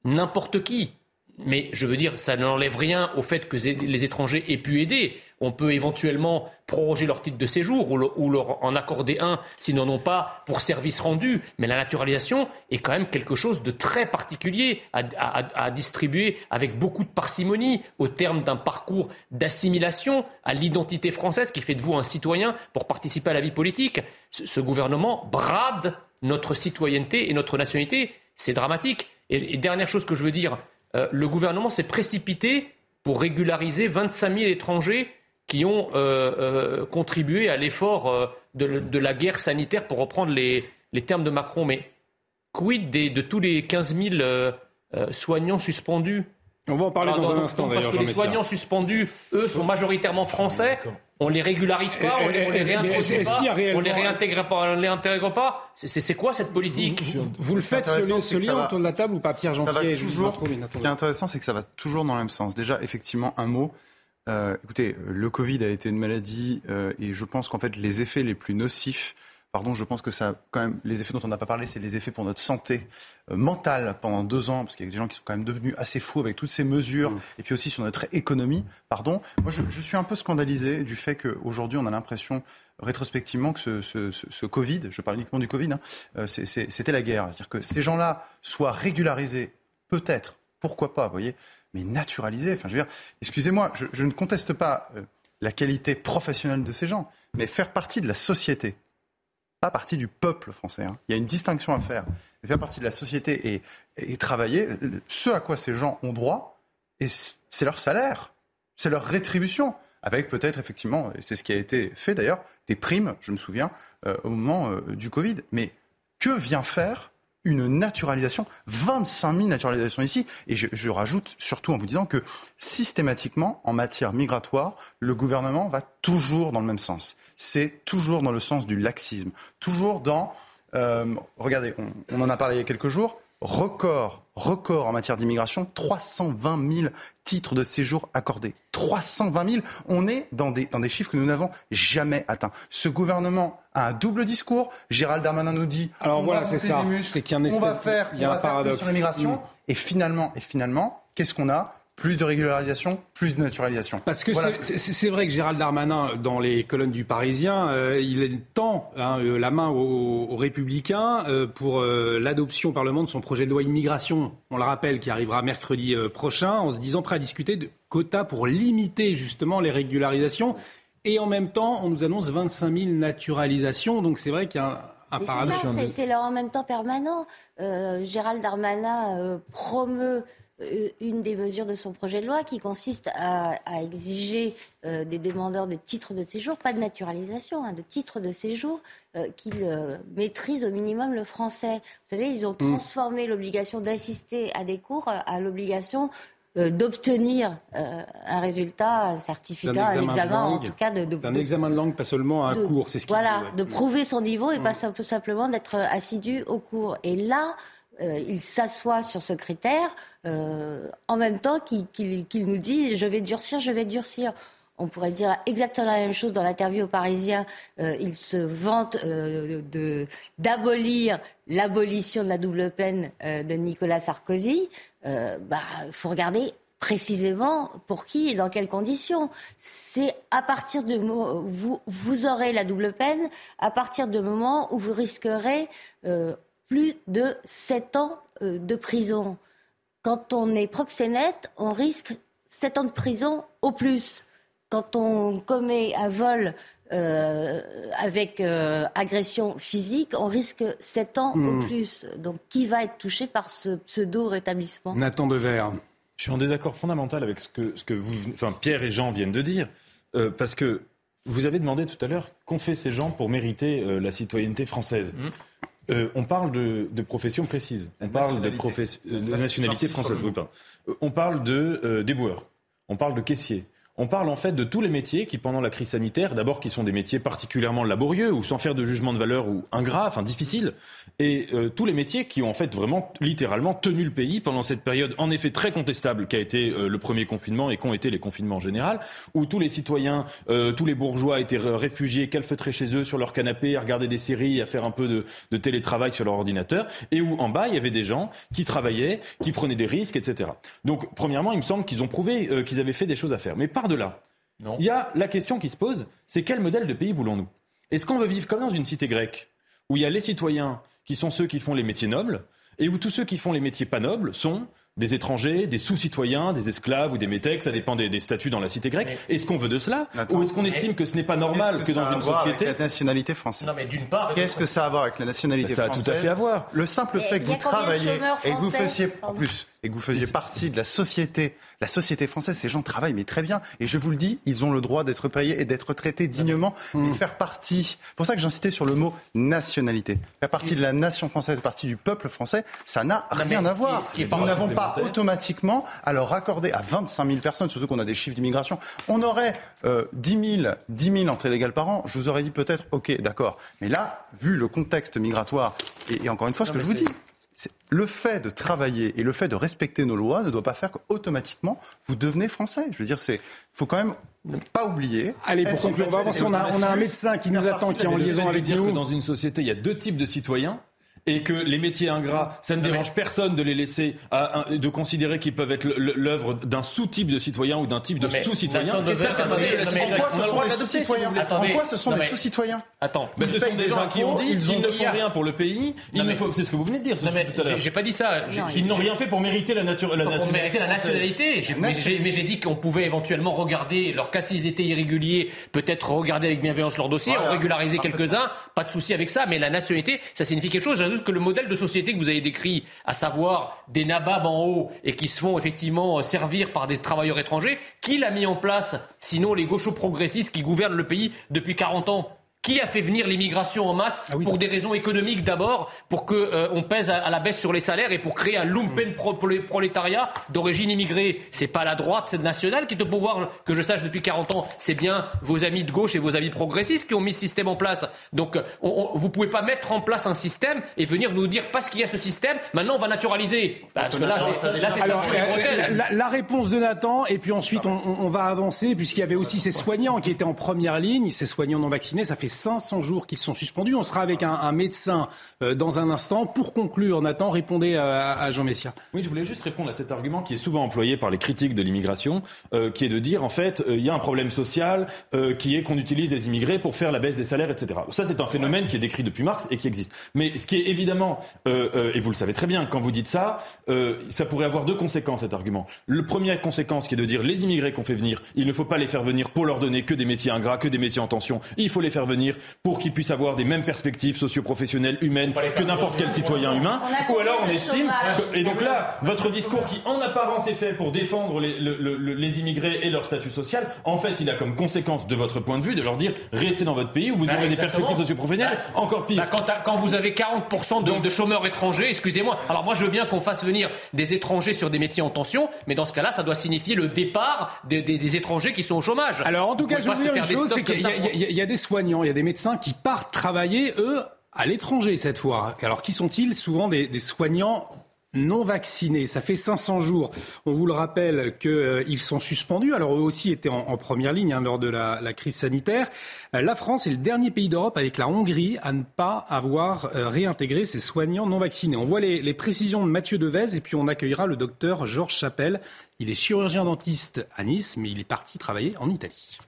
n'importe qui. Mais je veux dire, ça n'enlève rien au fait que les étrangers aient pu aider. On peut éventuellement proroger leur titre de séjour ou, leur en accorder un s'ils n'en ont pas pour service rendu. Mais la naturalisation est quand même quelque chose de très particulier à, distribuer avec beaucoup de parcimonie au terme d'un parcours d'assimilation à l'identité française qui fait de vous un citoyen pour participer à la vie politique. Ce, gouvernement brade notre citoyenneté et notre nationalité. C'est dramatique. et dernière chose que je veux dire, euh, le gouvernement s'est précipité pour régulariser 25 000 étrangers qui ont euh, euh, contribué à l'effort de, la guerre sanitaire, pour reprendre les, termes de Macron. Mais quid de tous les 15 000 soignants suspendus? On va en parler dans un instant. Parce que les soignants suspendus, eux, sont majoritairement français on les régularise pas, on les, les réintroduit pas, on les réintègre pas, on les intègre pas. C'est quoi cette politique? Vous, le faites ce, lien autour de la table ou pas, Pierre Jean-Pierre Ce qui est intéressant, c'est que ça va toujours dans le même sens. Déjà, effectivement, un mot. Euh, écoutez, le Covid a été une maladie euh, et je pense qu'en fait, les effets les plus nocifs Pardon, je pense que ça, quand même, les effets dont on n'a pas parlé, c'est les effets pour notre santé euh, mentale pendant deux ans, parce qu'il y a des gens qui sont quand même devenus assez fous avec toutes ces mesures, mmh. et puis aussi sur notre économie. Pardon, moi je, suis un peu scandalisé du fait qu'aujourd'hui on a l'impression rétrospectivement que ce, Covid, je parle uniquement du Covid, hein, euh, c'était la guerre. C'est-à-dire que ces gens-là soient régularisés, peut-être, pourquoi pas, vous voyez, mais naturalisés. Enfin, je veux dire, excusez-moi, je, ne conteste pas euh, la qualité professionnelle de ces gens, mais faire partie de la société pas partie du peuple français. Hein. Il y a une distinction à faire. Faire partie de la société et, travailler, ce à quoi ces gens ont droit, et c'est leur salaire, c'est leur rétribution, avec peut-être effectivement, et c'est ce qui a été fait d'ailleurs, des primes, je me souviens, euh, au moment euh, du Covid. Mais que vient faire une naturalisation, 25 000 naturalisations ici. Et je, rajoute surtout en vous disant que systématiquement, en matière migratoire, le gouvernement va toujours dans le même sens. C'est toujours dans le sens du laxisme, toujours dans... Euh, regardez, on, en a parlé il y a quelques jours, record, record en matière d'immigration, 320 000 titres de séjour accordés. 320 000, on est dans des, dans des chiffres que nous n'avons jamais atteints. Ce gouvernement a un double discours. Gérald Darmanin nous dit Alors voilà, c'est ça. C'est qu'il y a on va faire, il y a un paradoxe. sur l'immigration. Mm. Et finalement, et finalement, qu'est-ce qu'on a? Plus de régularisation, plus de naturalisation. Parce que c'est vrai que Gérald Darmanin, dans les colonnes du Parisien, euh, il tend hein, euh, la main aux, Républicains euh, pour l'adoption au Parlement de son projet de loi immigration, on le rappelle, qui arrivera mercredi prochain, en se disant prêt à discuter de quotas pour limiter justement les régularisations. et en même temps, on nous annonce 25 000 naturalisations. Donc c'est vrai qu'il y a un, paradoxe. C'est en même temps permanent. Euh, Gérald Darmanin euh, promeut une des mesures de son projet de loi qui consiste à, exiger des demandeurs de titres de séjour, pas de naturalisation, hein, de titres de séjour, qu'ils maîtrisent au minimum le français. Vous savez, ils ont mm. transformé l'obligation d'assister à des cours à l'obligation euh, d'obtenir euh, un résultat, un certificat, un examen, en tout cas de, un examen de langue, pas seulement un cours, c'est ce qui voilà, de prouver son niveau et pas mm. simplement d'être assidu au cours. Et là, euh, il s'assoit sur ce critère en même temps qu'il nous dit je vais durcir, je vais durcir on pourrait dire exactement la même chose dans l'interview aux Parisiens. Euh, il se vante euh, d'abolir l'abolition de la double peine euh, de Nicolas Sarkozy. Il bah, faut regarder précisément pour qui et dans quelles conditions. C'est à partir de vous, vous aurez la double peine à partir du moment où vous risquerez plus de 7 ans de prison. Quand on est proxénète, on risque 7 ans de prison au plus quand on commet un vol euh, avec euh, agression physique, on risque 7 ans ou hmm. plus. Donc qui va être touché par ce pseudo-rétablissement? Nathan Devers. Je suis en désaccord fondamental avec ce que, ce que vous, enfin, Pierre et Jean viennent de dire, euh, parce que vous avez demandé tout à l'heure qu'ont fait ces gens pour mériter la citoyenneté française? Hmm. on parle de, de profession précise. On parle de, de nationalité française. on parle de déboueur. On parle de caissier. On parle en fait de tous les métiers qui, pendant la crise sanitaire, d'abord qui sont des métiers particulièrement laborieux ou sans faire de jugement de valeur ou ingrats, enfin difficiles, et euh, tous les métiers qui ont en fait vraiment littéralement tenu le pays pendant cette période en effet très contestable qu'a été euh, le premier confinement et qu'ont été les confinements en général, où tous les citoyens, euh, tous les bourgeois étaient réfugiés, calfeutrés chez eux sur leur canapé, à regarder des séries, à faire un peu de, de télétravail sur leur ordinateur, et où en bas il y avait des gens qui travaillaient, qui prenaient des risques, etc. Donc premièrement, il me semble qu'ils ont prouvé qu'ils avaient fait des choses à faire. Mais par de là, il y a la question qui se pose, c'est quel modèle de pays voulons-nous? Est-ce qu'on veut vivre comme dans une cité grecque, où il y a les citoyens qui sont ceux qui font les métiers nobles, et où tous ceux qui font les métiers pas nobles sont des étrangers, des sous-citoyens, des esclaves ou des métèques, ça dépend des, statuts dans la cité grecque. Est-ce qu'on veut de cela? Ou est-ce qu'on estime que ce n'est pas normal que, dans une société. Avec la nationalité française? Non, mais d'une part. Qu'est-ce que ça a à voir avec la nationalité française Ça a tout à fait à voir. Le simple fait que vous travaillez et que vous fassiez, en plus, et que vous faisiez partie de la société, la société française, ces gens travaillent, mais très bien. Et je vous le dis, ils ont le droit d'être payés et d'être traités dignement, mais mmh. faire partie. C'est pour ça que j'insistais sur le mot nationalité. Faire partie de la nation française, faire partie du peuple français, ça n'a rien à voir. Nous n'avons pas automatiquement à leur accorder à 25 000 personnes, surtout qu'on a des chiffres d'immigration. On aurait euh, 10 000, 10 000 entrées légales par an. Je vous aurais dit peut-être, ok, d'accord. Mais là, vu le contexte migratoire, et, et encore une fois, ce que je vous dis, le fait de travailler et le fait de respecter nos lois ne doit pas faire qu'automatiquement vous devenez français. Je veux dire, c'est faut quand même pas oublier. Allez, pour conclure, on va avancer. On a, on a un médecin qui nous attend, qui est en liaison avec dire nous. Que dans une société, il y a deux types de citoyens et que les métiers ingrats, ça ne dérange personne de les laisser, de considérer qu'ils peuvent être l'œuvre d'un sous-type de citoyen ou d'un type de sous-citoyen. Pourquoi ce sont des sous-citoyens Pourquoi ce sont des sous-citoyens? Attends, mais ce sont des gens qui ont dit qu'ils ne font rien pour le pays. C'est ce que vous venez de dire tout à l'heure. J'ai pas dit ça. Ils n'ont rien fait pour mériter la nationalité. Mais j'ai dit qu'on pouvait éventuellement regarder leur cas s'ils étaient irréguliers, peut-être regarder avec bienveillance leur dossier, en régulariser quelques-uns. Pas de souci avec ça. Mais la nationalité, ça signifie quelque chose que le modèle de société que vous avez décrit, à savoir des nababs en haut et qui se font effectivement servir par des travailleurs étrangers, qui l'a mis en place Sinon les gauchos progressistes qui gouvernent le pays depuis 40 ans? Qui a fait venir l'immigration en masse ah pour des raisons économiques d'abord, pour qu'on euh, pèse à, la baisse sur les salaires et pour créer un lumpen mm. prolétariat d'origine immigrée? C'est pas la droite nationale qui est au pouvoir, que je sache depuis 40 ans. C'est bien vos amis de gauche et vos amis progressistes qui ont mis ce système en place. Donc on, vous pouvez pas mettre en place un système et venir nous dire parce qu'il y a ce système, maintenant on va naturaliser. Parce que là, c'est la, la, réponse de Nathan et puis ensuite on, on va avancer puisqu'il y avait aussi ces soignants qui étaient en première ligne, ces soignants non vaccinés, ça fait 500 jours qu'ils sont suspendus. On sera avec un, médecin euh, dans un instant. Pour conclure, Nathan, répondez à, Jean Messia. Oui, je voulais juste répondre à cet argument qui est souvent employé par les critiques de l'immigration, euh, qui est de dire, en fait, il y a un problème social qui est qu'on utilise les immigrés pour faire la baisse des salaires, etc. Ça, c'est un phénomène qui est décrit depuis Marx et qui existe. Mais ce qui est évidemment, et vous le savez très bien, quand vous dites ça, ça pourrait avoir deux conséquences, cet argument. Le première conséquence qui est de dire les immigrés qu'on fait venir, il ne faut pas les faire venir pour leur donner que des métiers ingrats, que des métiers en tension. Il faut les faire venir pour qu'ils puissent avoir des mêmes perspectives socio-professionnelles, humaines, que n'importe quel citoyen humain. Ou alors on estime. et donc là, votre discours qui en apparence est fait pour défendre les, les immigrés et leur statut social, en fait, il a comme conséquence de votre point de vue de leur dire restez dans votre pays où vous bah, aurez des perspectives socio-professionnelles bah, encore pire. Bah, quand, vous avez 40% de, de chômeurs étrangers, excusez-moi. Alors moi je veux bien qu'on fasse venir des étrangers sur des métiers en tension, mais dans ce cas-là, ça doit signifier le départ des, des étrangers qui sont au chômage. Alors en tout cas, je veux dire une chose, c'est qu'il y, a des soignants, il y a des médecins qui partent travailler, eux, à l'étranger cette fois. Alors qui sont-ils Souvent des, soignants non vaccinés. Ça fait 500 jours. On vous le rappelle qu'ils euh, sont suspendus. Alors eux aussi étaient en, première ligne hein, lors de la, crise sanitaire. Euh, la France est le dernier pays d'Europe avec la Hongrie à ne pas avoir euh, réintégré ses soignants non vaccinés. On voit les, les précisions de Mathieu Devez et puis on accueillera le docteur Georges Chapelle. Il est chirurgien dentiste à Nice, mais il est parti travailler en Italie.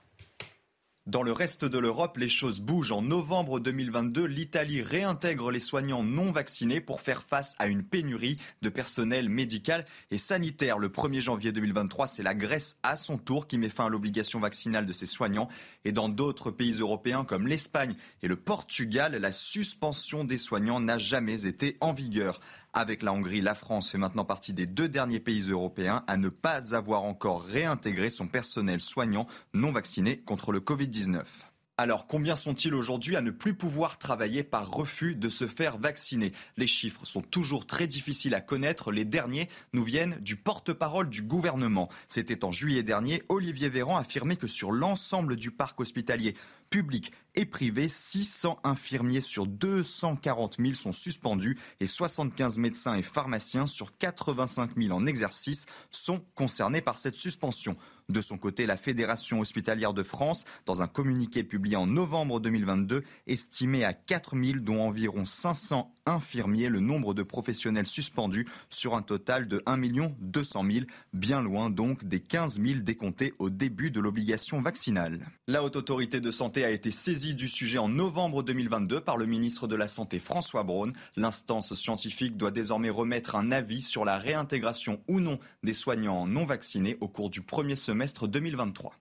Dans le reste de l'Europe, les choses bougent. En novembre 2022, l'Italie réintègre les soignants non vaccinés pour faire face à une pénurie de personnel médical et sanitaire. Le 1er janvier 2023, c'est la Grèce à son tour qui met fin à l'obligation vaccinale de ses soignants. Et dans d'autres pays européens comme l'Espagne et le Portugal, la suspension des soignants n'a jamais été en vigueur. Avec la Hongrie, la France fait maintenant partie des deux derniers pays européens à ne pas avoir encore réintégré son personnel soignant non vacciné contre le Covid-19. Alors combien sont-ils aujourd'hui à ne plus pouvoir travailler par refus de se faire vacciner? Les chiffres sont toujours très difficiles à connaître. Les derniers nous viennent du porte-parole du gouvernement. C'était en juillet dernier, Olivier Véran affirmait que sur l'ensemble du parc hospitalier public et privé, 600 infirmiers sur 240 000 sont suspendus et 75 médecins et pharmaciens sur 85 000 en exercice sont concernés par cette suspension. De son côté, la Fédération hospitalière de France, dans un communiqué publié en novembre 2022, estimait à 4 000, dont environ 500 infirmiers, le nombre de professionnels suspendus sur un total de 1 200 000, bien loin donc des 15 000 décomptés au début de l'obligation vaccinale. La Haute Autorité de Santé a été saisie du sujet en novembre 2022 par le ministre de la Santé François Braun. L'instance scientifique doit désormais remettre un avis sur la réintégration ou non des soignants non vaccinés au cours du premier semestre 2023.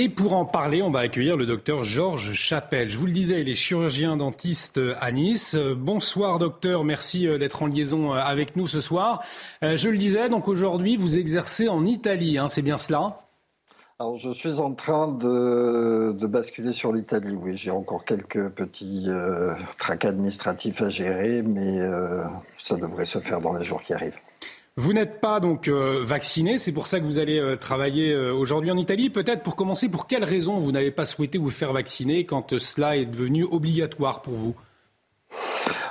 Et pour en parler, on va accueillir le docteur Georges Chapelle. Je vous le disais, il est chirurgien dentiste à Nice. Bonsoir docteur, merci euh, d'être en liaison euh, avec nous ce soir. Euh, je le disais, donc aujourd'hui, vous exercez en Italie, hein, c'est bien cela? Alors, je suis en train de, basculer sur l'Italie. Oui, j'ai encore quelques petits euh, tracs administratifs à gérer, mais ça devrait se faire dans les jours qui arrivent. Vous n'êtes pas donc euh, vacciné, c'est pour ça que vous allez euh, travailler euh, aujourd'hui en Italie. Peut-être pour commencer, pour quelles raisons vous n'avez pas souhaité vous faire vacciner quand cela est devenu obligatoire pour vous?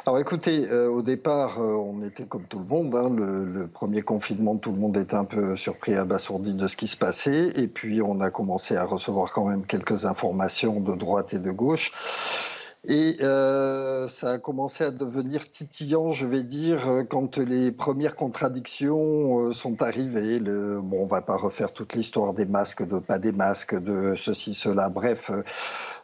Alors écoutez, au départ, on était comme tout le monde. Hein, le, le, premier confinement, tout le monde était un peu surpris, abasourdi de ce qui se passait. Et puis on a commencé à recevoir quand même quelques informations de droite et de gauche. Et euh, ça a commencé à devenir titillant, je vais dire, euh, quand les premières contradictions euh, sont arrivées. Le, bon, on va pas refaire toute l'histoire des masques, de pas des masques, de ceci, cela. Bref,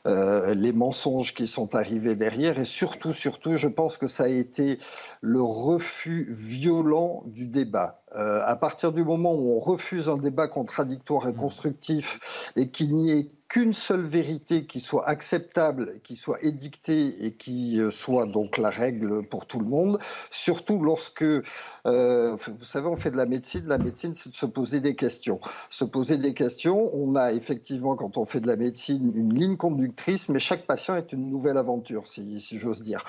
euh, les mensonges qui sont arrivés derrière. Et surtout, surtout, je pense que ça a été le refus violent du débat. À partir du moment où on refuse un débat contradictoire et constructif et qu'il n'y ait qu'une seule vérité qui soit acceptable, qui soit édictée et qui euh, soit donc la règle pour tout le monde, surtout lorsque, euh, vous savez, on fait de la médecine, la médecine c'est de se poser des questions. Se poser des questions, on a effectivement quand on fait de la médecine une ligne conductrice, mais chaque patient est une nouvelle aventure, si, j'ose dire.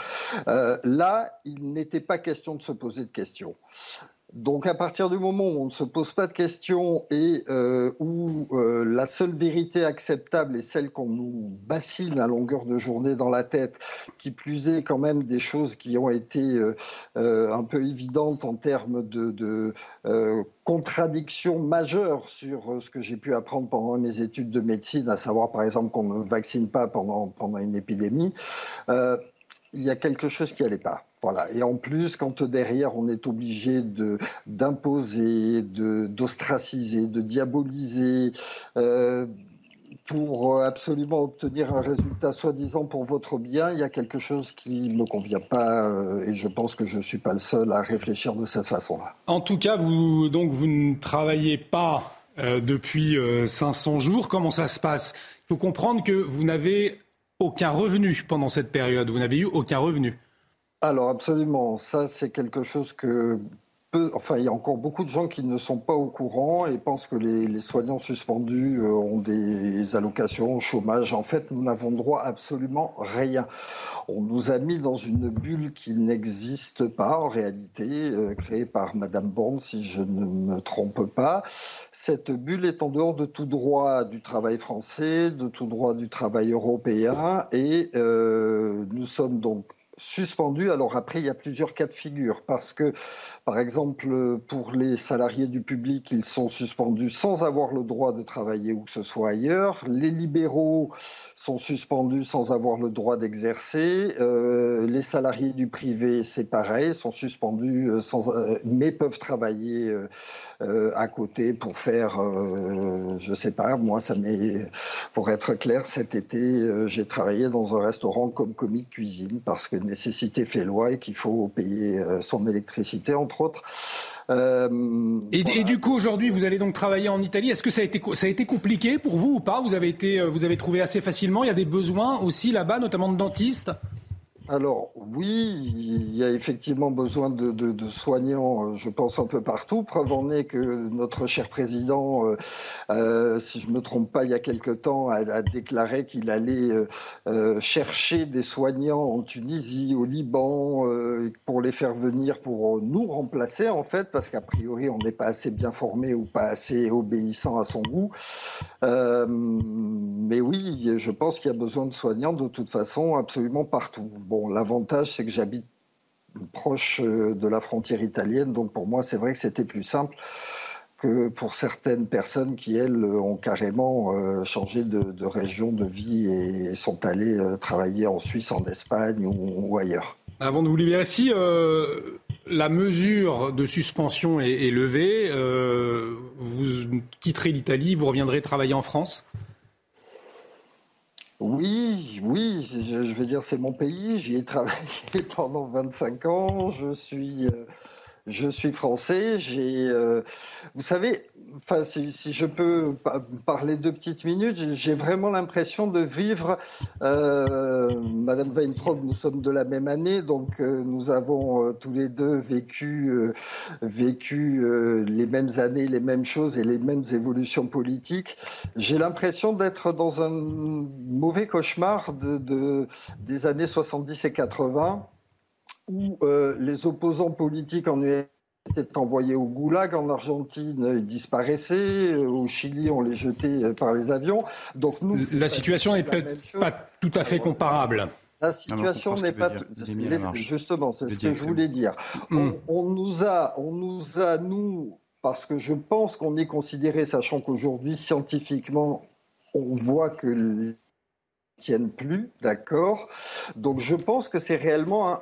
Euh, là, il n'était pas question de se poser de questions. Donc à partir du moment où on ne se pose pas de questions et euh, où euh, la seule vérité acceptable est celle qu'on nous bassine à longueur de journée dans la tête, qui plus est quand même des choses qui ont été euh, un peu évidentes en termes de, contradictions majeures sur ce que j'ai pu apprendre pendant mes études de médecine, à savoir par exemple qu'on ne vaccine pas pendant une épidémie, il y a quelque chose qui n'allait pas. Et en plus, quand derrière on est obligé d'imposer, d'ostraciser, de diaboliser. Euh, pour absolument obtenir un résultat soi-disant pour votre bien, il y a quelque chose qui ne me convient pas euh, et je pense que je ne suis pas le seul à réfléchir de cette façon-là. En tout cas, vous ne travaillez pas euh, depuis 500 jours. Comment ça se passe? Il faut comprendre que vous n'avez aucun revenu pendant cette période. Vous n'avez eu aucun revenu. Alors absolument, ça c'est quelque chose que enfin, il y a encore beaucoup de gens qui ne sont pas au courant et pensent que les, soignants suspendus euh, ont des allocations au chômage. En fait, nous n'avons droit à absolument rien. On nous a mis dans une bulle qui n'existe pas en réalité, euh, créée par Madame Borne, si je ne me trompe pas. Cette bulle est en dehors de tout droit du travail français, de tout droit du travail européen, et euh, nous sommes donc suspendu. Alors après, il y a plusieurs cas de figure parce que, par exemple, pour les salariés du public, ils sont suspendus sans avoir le droit de travailler où que ce soit ailleurs. Les libéraux sont suspendus sans avoir le droit d'exercer. Euh, les salariés du privé, c'est pareil, sont suspendus euh, sans, euh, mais peuvent travailler à côté pour faire, euh, je sais pas, moi ça m'est, pour être clair, cet été j'ai travaillé dans un restaurant comme commis de cuisine parce que nécessité fait loi et qu'il faut payer son électricité entre autres. et, du coup, aujourd'hui, vous allez donc travailler en Italie. Est-ce que ça a été ça a été compliqué pour vous ou pas? Vous avez été vous avez trouvé assez facilement. Il y a des besoins aussi là-bas, notamment de dentistes? Alors oui, il y a effectivement besoin de, soignants, euh, je pense un peu partout. Preuve en est que notre cher président, euh, euh, si je me trompe pas, il y a quelque temps, a, déclaré qu'il allait chercher des soignants en Tunisie, au Liban, pour les faire venir pour nous remplacer en fait, parce qu'a priori on n'est pas assez bien formé ou pas assez obéissant à son goût. mais oui, je pense qu'il y a besoin de soignants de toute façon absolument partout. L'avantage, c'est que j'habite proche euh, de la frontière italienne, donc pour moi, c'est vrai que c'était plus simple que pour certaines personnes qui, elles, ont carrément euh, changé de, région de vie et sont allées euh, travailler en Suisse, en Espagne ou, ailleurs. Avant de vous libérer, si la mesure de suspension est, levée, vous quitterez l'Italie, vous reviendrez travailler en France? Oui, oui, je, vais dire c'est mon pays. J'y ai travaillé <laughs> pendant 25 ans. Je suis euh, je suis français. J'ai, euh, vous savez, enfin, si, si, je peux parler deux petites minutes, j'ai vraiment l'impression de vivre. Euh, Madame Weintraub, nous sommes de la même année, donc euh, nous avons euh, tous les deux vécu, vécu les mêmes années, les mêmes choses et les mêmes évolutions politiques. J'ai l'impression d'être dans un mauvais cauchemar de, de, des années 70 et 80 où euh, les opposants politiques en US étaient envoyés au goulag, en Argentine ils disparaissaient, euh, au Chili on les jetait euh, par les avions. Donc nous, la situation n'est pas tout à fait comparable. La situation n'est pas justement, c'est ce que je voulais dire. On, on, nous a, on nous a nous, parce que je pense qu'on est considéré, sachant qu'aujourd'hui scientifiquement on voit que tiennent plus, d'accord? Donc je pense que c'est réellement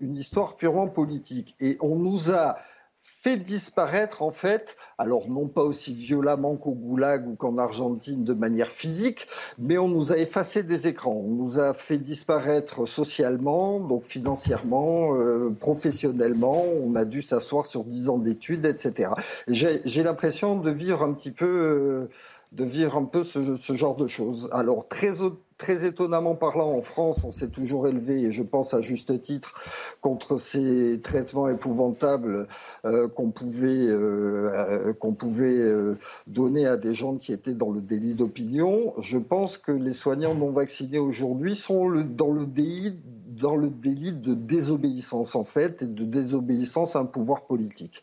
une histoire purement politique. Et on nous a fait disparaître en fait, alors non pas aussi violemment qu'au Goulag ou qu'en Argentine de manière physique, mais on nous a effacé des écrans, on nous a fait disparaître socialement, donc financièrement, euh, professionnellement, on a dû s'asseoir sur dix ans d'études, etc. J'ai l'impression de vivre un petit peu, euh, de vivre un peu ce, genre de choses. Alors très très étonnamment parlant, en France, on s'est toujours élevé, et je pense à juste titre, contre ces traitements épouvantables euh, qu'on pouvait, euh, euh, donner à des gens qui étaient dans le délit d'opinion. Je pense que les soignants non vaccinés aujourd'hui sont dans le délit de désobéissance en fait et de désobéissance à un pouvoir politique.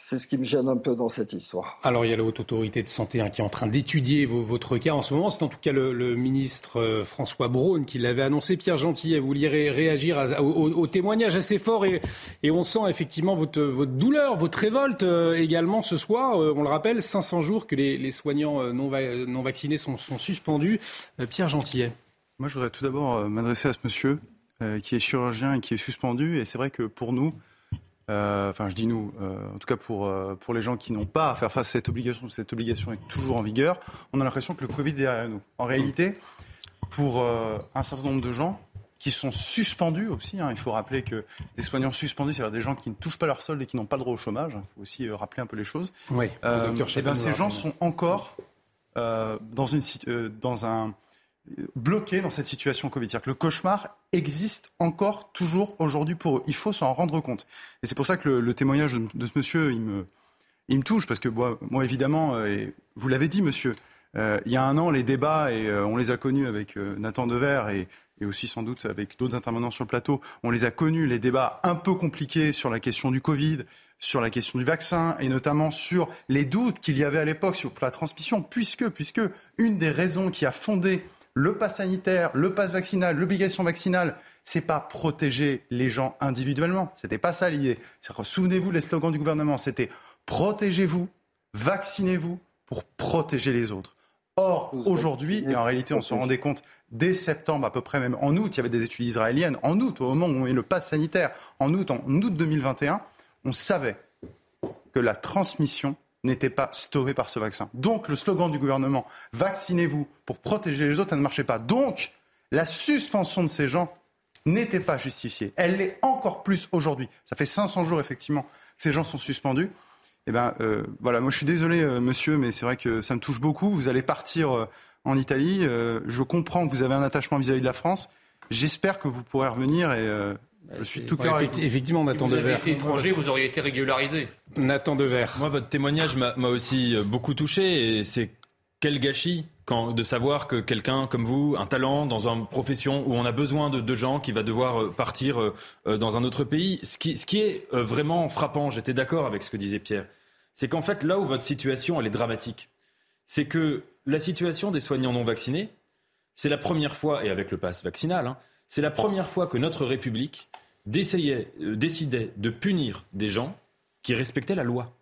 C'est ce qui me gêne un peu dans cette histoire. Alors il y a la haute autorité de santé hein, qui est en train d'étudier votre cas en ce moment. C'est en tout cas le, ministre euh, François Braun qui l'avait annoncé. Pierre Gentil, vous vouliez réagir au, témoignage assez fort et, on sent effectivement votre, votre, douleur, votre révolte euh, également ce soir. Euh, on le rappelle, 500 jours que les, soignants non, non, vaccinés sont, sont suspendus. Pierre Gentillet. Moi je voudrais tout d'abord m'adresser à ce monsieur qui est chirurgien et qui est suspendu. Et c'est vrai que pour nous, euh, enfin je dis nous, euh, en tout cas pour, euh, pour les gens qui n'ont pas à faire face à cette obligation, cette obligation est toujours en vigueur, on a l'impression que le Covid est derrière nous. En réalité, pour un certain nombre de gens qui sont suspendus aussi, hein, il faut rappeler que des soignants suspendus, c'est-à-dire des gens qui ne touchent pas leur solde et qui n'ont pas le droit au chômage, il faut aussi rappeler un peu les choses. Oui, et eh ben, ces gens sont encore dans, une, dans un bloqués dans cette situation Covid. C'est-à-dire que le cauchemar existe encore, toujours aujourd'hui pour eux. Il faut s'en rendre compte. Et c'est pour ça que le, témoignage de, ce monsieur, il me, touche, parce que moi, évidemment, euh, et vous l'avez dit, monsieur, euh, il y a un an, les débats, et euh, on les a connus avec Nathan Dever et, et aussi sans doute avec d'autres intervenants sur le plateau, on les a connus, les débats un peu compliqués sur la question du Covid, sur la question du vaccin et notamment sur les doutes qu'il y avait à l'époque sur la transmission, puisque, puisque une des raisons qui a fondé le pass sanitaire, le pass vaccinal, l'obligation vaccinale, c'est pas protéger les gens individuellement. C'était pas ça l'idée. Souvenez-vous, les slogans du gouvernement, c'était protégez-vous, vaccinez-vous pour protéger les autres. Or, aujourd'hui, et en réalité, on se rendait compte dès septembre, à peu près même en août, il y avait des études israéliennes, en août, au moment où on met le pass sanitaire, en août, en août 2021, on savait que la transmission n'était pas stoppé par ce vaccin. Donc le slogan du gouvernement, vaccinez-vous pour protéger les autres, ça ne marchait pas. Donc la suspension de ces gens n'était pas justifiée. Elle l'est encore plus aujourd'hui. Ça fait 500 jours effectivement que ces gens sont suspendus. Eh ben euh, voilà, moi je suis désolé euh, monsieur, mais c'est vrai que ça me touche beaucoup. Vous allez partir euh, en Italie. je comprends que vous avez un attachement vis-à-vis de la France. J'espère que vous pourrez revenir et je suis tout cœur Effectivement, Nathan si vous Été étranger, vous auriez été régularisé. Nathan Dever. Moi, votre témoignage m'a aussi euh, beaucoup touché et c'est quel gâchis quand, de savoir que quelqu'un comme vous, un talent dans une profession où on a besoin de, gens qui va devoir euh, partir euh, dans un autre pays. Ce qui, ce qui est vraiment frappant, j'étais d'accord avec ce que disait Pierre, c'est qu'en fait, là où votre situation, elle est dramatique, c'est que la situation des soignants non vaccinés, c'est la première fois, et avec le pass vaccinal, hein, c'est la première fois que notre République euh, décidait de punir des gens qui respectaient la loi.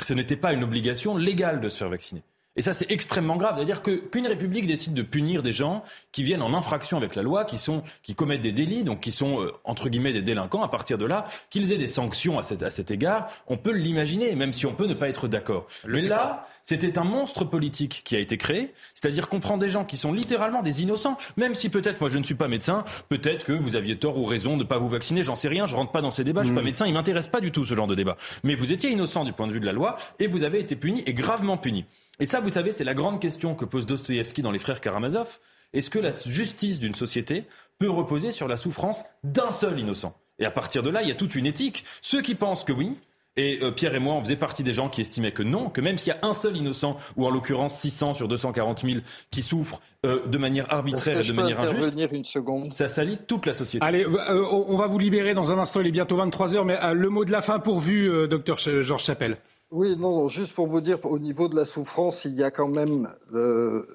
Ce n'était pas une obligation légale de se faire vacciner. Et ça, c'est extrêmement grave. C'est-à-dire qu'une république décide de punir des gens qui viennent en infraction avec la loi, qui, sont, qui commettent des délits, donc qui sont, euh, entre guillemets, des délinquants, à partir de là, qu'ils aient des sanctions à cet, à cet égard, on peut l'imaginer, même si on peut ne pas être d'accord. Mais là, c'était un monstre politique qui a été créé, c'est-à-dire qu'on prend des gens qui sont littéralement des innocents, même si peut-être, moi je ne suis pas médecin, peut-être que vous aviez tort ou raison de ne pas vous vacciner, j'en sais rien, je rentre pas dans ces débats, je suis pas mm. médecin, il m'intéresse pas du tout ce genre de débat. Mais vous étiez innocent du point de vue de la loi et vous avez été puni et gravement puni. Et ça, vous savez, c'est la grande question que pose Dostoïevski dans Les Frères Karamazov. Est-ce que la justice d'une société peut reposer sur la souffrance d'un seul innocent? Et à partir de là, il y a toute une éthique. Ceux qui pensent que oui, et euh, Pierre et moi, on faisait partie des gens qui estimaient que non, que même s'il y a un seul innocent, ou en l'occurrence 600 sur 240 000 qui souffrent euh, de manière arbitraire et de manière injuste, une seconde? ça salit toute la société. Allez, euh, on va vous libérer dans un instant, il est bientôt 23 heures, mais le mot de la fin pour vous, docteur Georges Chapelle. Oui, non, juste pour vous dire, au niveau de la souffrance, il y a quand même euh,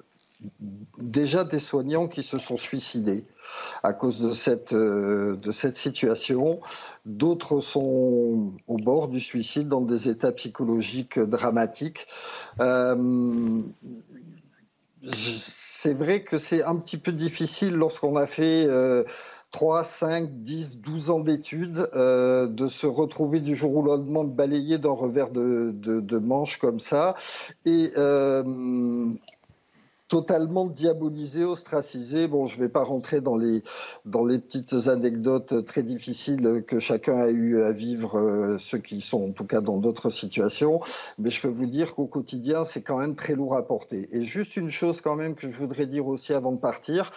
déjà des soignants qui se sont suicidés à cause de cette, euh, de cette situation. D'autres sont au bord du suicide dans des états psychologiques dramatiques. Euh, c'est vrai que c'est un petit peu difficile lorsqu'on a fait 3, 5, 10, 12 ans d'études, euh, de se retrouver du jour au lendemain balayé d'un revers de, de, manche comme ça. Et euh, totalement diabolisé, ostracisé. Bon, je ne vais pas rentrer dans les dans les petites anecdotes très difficiles que chacun a eu à vivre, euh, ceux qui sont en tout cas dans d'autres situations, mais je peux vous dire qu'au quotidien, c'est quand même très lourd à porter. Et juste une chose quand même que je voudrais dire aussi avant de partir,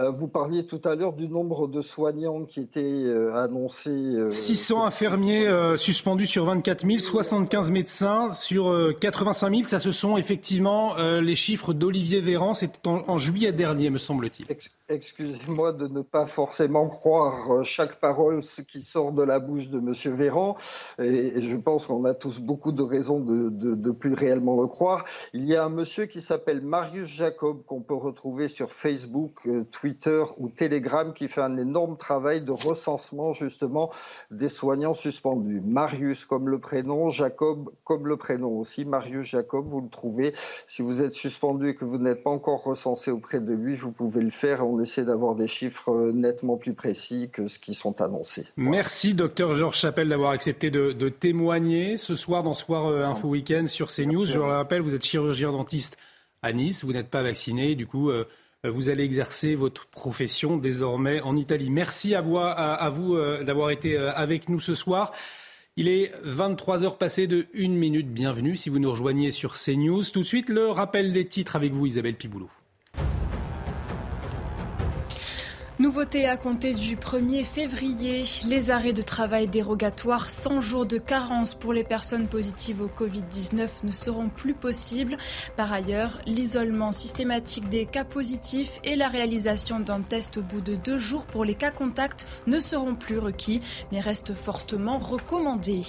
euh, vous parliez tout à l'heure du nombre de soignants qui étaient euh, annoncés. 600 infirmiers suspendus sur 24 000, 75 médecins sur 85 000, ça ce sont effectivement les chiffres d'Olivier Véran Véran. C'était en, juillet dernier, me semble-t-il. Excusez-moi de ne pas forcément croire euh, chaque parole qui sort de la bouche de M. Véran, et je pense qu'on a tous beaucoup de raisons de, de, plus réellement le croire. Il y a un monsieur qui s'appelle Marius Jacob, qu'on peut retrouver sur Facebook, euh, Twitter ou Telegram, qui fait un énorme travail de recensement justement des soignants suspendus. Marius comme le prénom, Jacob comme le prénom aussi. Marius Jacob, vous le trouvez. Si vous êtes suspendu et que vous n'êtes pas encore recensé auprès de lui, vous pouvez le faire. On essaie d'avoir des chiffres euh, nettement plus précis que ce qui sont annoncés. Merci, docteur Georges Chapelle, d'avoir accepté de, témoigner ce soir dans Soir euh, Info Week-end sur CNews. Je le rappelle, vous êtes chirurgien dentiste à Nice, vous n'êtes pas vacciné, du coup, euh, vous allez exercer votre profession désormais en Italie. Merci à vous, à, vous d'avoir été avec nous ce soir. Il est 23 heures passées de 1 minute. Bienvenue si vous nous rejoignez sur CNews. Tout de suite, le rappel des titres avec vous, Isabelle Piboulot. Nouveauté à compter du 1er février, les arrêts de travail dérogatoires 100 jours de carence pour les personnes positives au Covid-19 ne seront plus possibles. Par ailleurs, l'isolement systématique des cas positifs et la réalisation d'un test au bout de deux jours pour les cas contacts ne seront plus requis, mais restent fortement recommandés.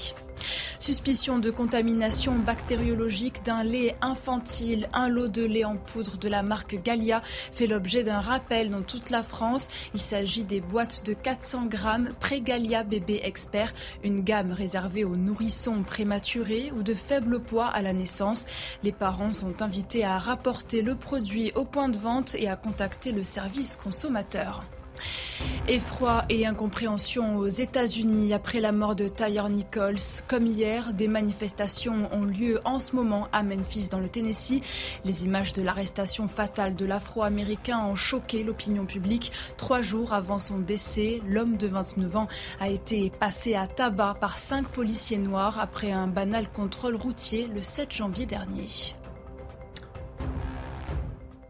Suspicion de contamination bactériologique d'un lait infantile. Un lot de lait en poudre de la marque Gallia fait l'objet d'un rappel dans toute la France. Il s'agit des boîtes de 400 grammes Pré-Gallia Bébé Expert, une gamme réservée aux nourrissons prématurés ou de faible poids à la naissance. Les parents sont invités à rapporter le produit au point de vente et à contacter le service consommateur. Effroi et incompréhension aux États-Unis après la mort de Tyre Nichols. Comme hier, des manifestations ont lieu en ce moment à Memphis, dans le Tennessee. Les images de l'arrestation fatale de l'Afro-Américain ont choqué l'opinion publique. Trois jours avant son décès, l'homme de 29 ans a été passé à tabac par cinq policiers noirs après un banal contrôle routier le 7 janvier dernier.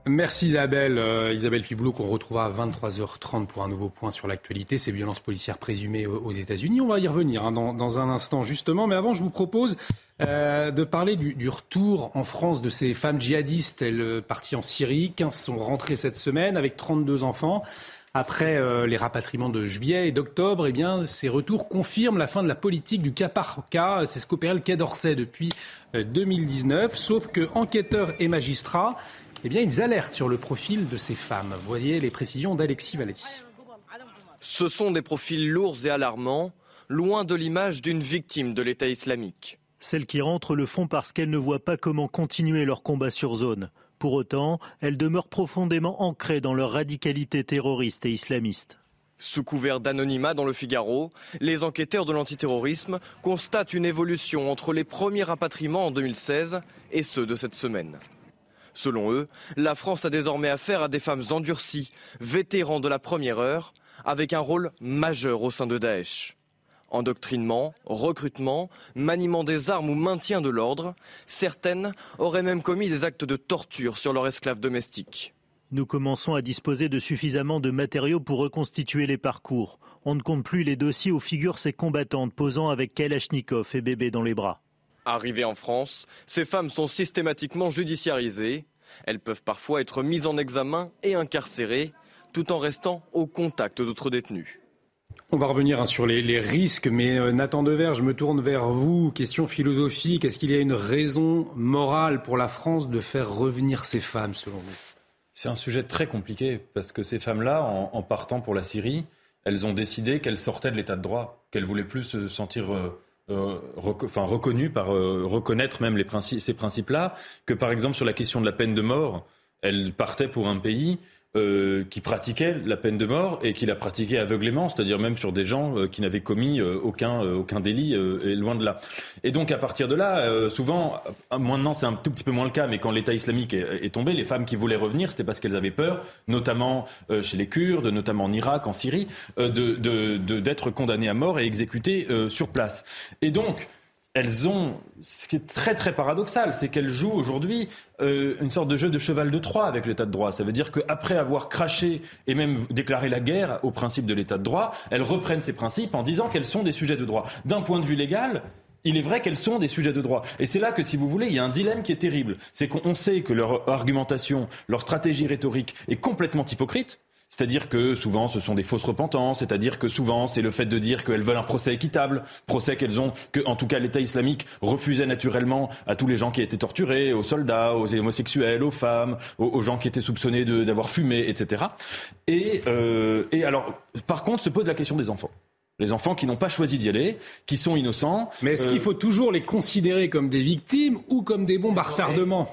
Merci Isabelle. Euh, Isabelle Piboulot qu'on retrouvera à 23h30 pour un nouveau point sur l'actualité, ces violences policières présumées aux États-Unis. On va y revenir hein, dans, un instant justement. Mais avant, je vous propose euh, de parler du, retour en France de ces femmes djihadistes. Elles euh, parties en Syrie, 15 sont rentrées cette semaine avec 32 enfants. Après les rapatriements de juillet et d'octobre, eh bien, ces retours confirment la fin de la politique du cas par cas. C'est ce qu'opérait le Quai d'Orsay depuis 2019. Sauf que enquêteurs et magistrats eh bien, ils alertent sur le profil de ces femmes. Voyez les précisions d'Alexis Vallée. Ce sont des profils lourds et alarmants, loin de l'image d'une victime de l'État islamique. Celles qui rentrent le font parce qu'elles ne voient pas comment continuer leur combat sur zone. Pour autant, elles demeurent profondément ancrées dans leur radicalité terroriste et islamiste. Sous couvert d'anonymat dans le Figaro, les enquêteurs de l'antiterrorisme constatent une évolution entre les premiers rapatriements en 2016 et ceux de cette semaine. Selon eux, la France a désormais affaire à des femmes endurcies, vétérans de la première heure, avec un rôle majeur au sein de Daesh. Endoctrinement, recrutement, maniement des armes ou maintien de l'ordre, certaines auraient même commis des actes de torture sur leurs esclaves domestiques. Nous commençons à disposer de suffisamment de matériaux pour reconstituer les parcours. On ne compte plus les dossiers où figurent ces combattantes posant avec Kalachnikov et bébé dans les bras. Arrivées en France, ces femmes sont systématiquement judiciarisées. Elles peuvent parfois être mises en examen et incarcérées, tout en restant au contact d'autres détenus. On va revenir hein, sur les, risques, mais euh, Nathan Dever, je me tourne vers vous. Question philosophique, est-ce qu'il y a une raison morale pour la France de faire revenir ces femmes, selon vous? C'est un sujet très compliqué, parce que ces femmes-là, en, partant pour la Syrie, elles ont décidé qu'elles sortaient de l'état de droit, qu'elles voulaient plus se sentir... Euh, euh, reconnu par euh, reconnaître même les principes, ces principes-là, que par exemple sur la question de la peine de mort, elle partait pour un pays euh, qui pratiquait la peine de mort et qui la pratiquait aveuglément, c'est-à-dire même sur des gens euh, qui n'avaient commis euh, aucun, aucun délit, et loin de là. Et donc à partir de là, souvent, maintenant c'est un tout petit peu moins le cas, mais quand l'État islamique est, tombé, les femmes qui voulaient revenir, c'était parce qu'elles avaient peur, notamment chez les Kurdes, notamment en Irak, en Syrie, de, de, d'être condamnées à mort et exécutées sur place. Et donc, elles ont, ce qui est très très paradoxal, c'est qu'elles jouent aujourd'hui euh, une sorte de jeu de cheval de Troie avec l'état de droit. Ça veut dire qu'après avoir craché et même déclaré la guerre au principe de l'état de droit, elles reprennent ces principes en disant qu'elles sont des sujets de droit. D'un point de vue légal, il est vrai qu'elles sont des sujets de droit. Et c'est là que, si vous voulez, il y a un dilemme qui est terrible. C'est qu'on sait que leur argumentation, leur stratégie rhétorique est complètement hypocrite. C'est-à-dire que souvent ce sont des fausses repentances, c'est-à-dire que souvent c'est le fait de dire qu'elles veulent un procès équitable, procès qu'elles ont, que en tout cas l'État islamique refusait naturellement à tous les gens qui étaient torturés, aux soldats, aux homosexuels, aux femmes, aux, gens qui étaient soupçonnés d'avoir fumé, etc. Et, euh, et alors, par contre, se pose la question des enfants. Les enfants qui n'ont pas choisi d'y aller, qui sont innocents. Mais est-ce qu'il euh, faut toujours les considérer comme des victimes ou comme des bombes à retardement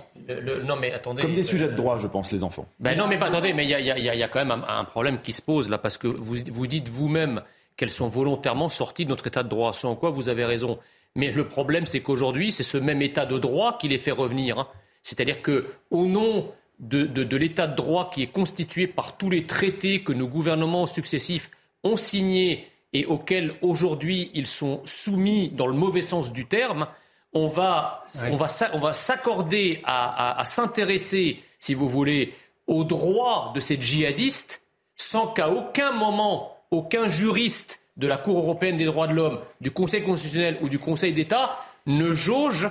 non mais attendez. Comme des sujets de droit, je pense, les enfants. Ben non mais attendez, mais il y, a, quand même un, problème qui se pose là, parce que vous, vous dites vous-même qu'elles sont volontairement sorties de notre état de droit, sans quoi vous avez raison. Mais le problème, c'est qu'aujourd'hui, c'est ce même état de droit qui les fait revenir. Hein. C'est-à-dire que, au nom de, de l'état de droit qui est constitué par tous les traités que nos gouvernements successifs ont signés et auxquels aujourd'hui ils sont soumis dans le mauvais sens du terme, on va, on va, on va s'accorder à, s'intéresser, si vous voulez, aux droits de ces djihadistes sans qu'à aucun moment, aucun juriste de la Cour européenne des droits de l'homme, du Conseil constitutionnel ou du Conseil d'État ne jauge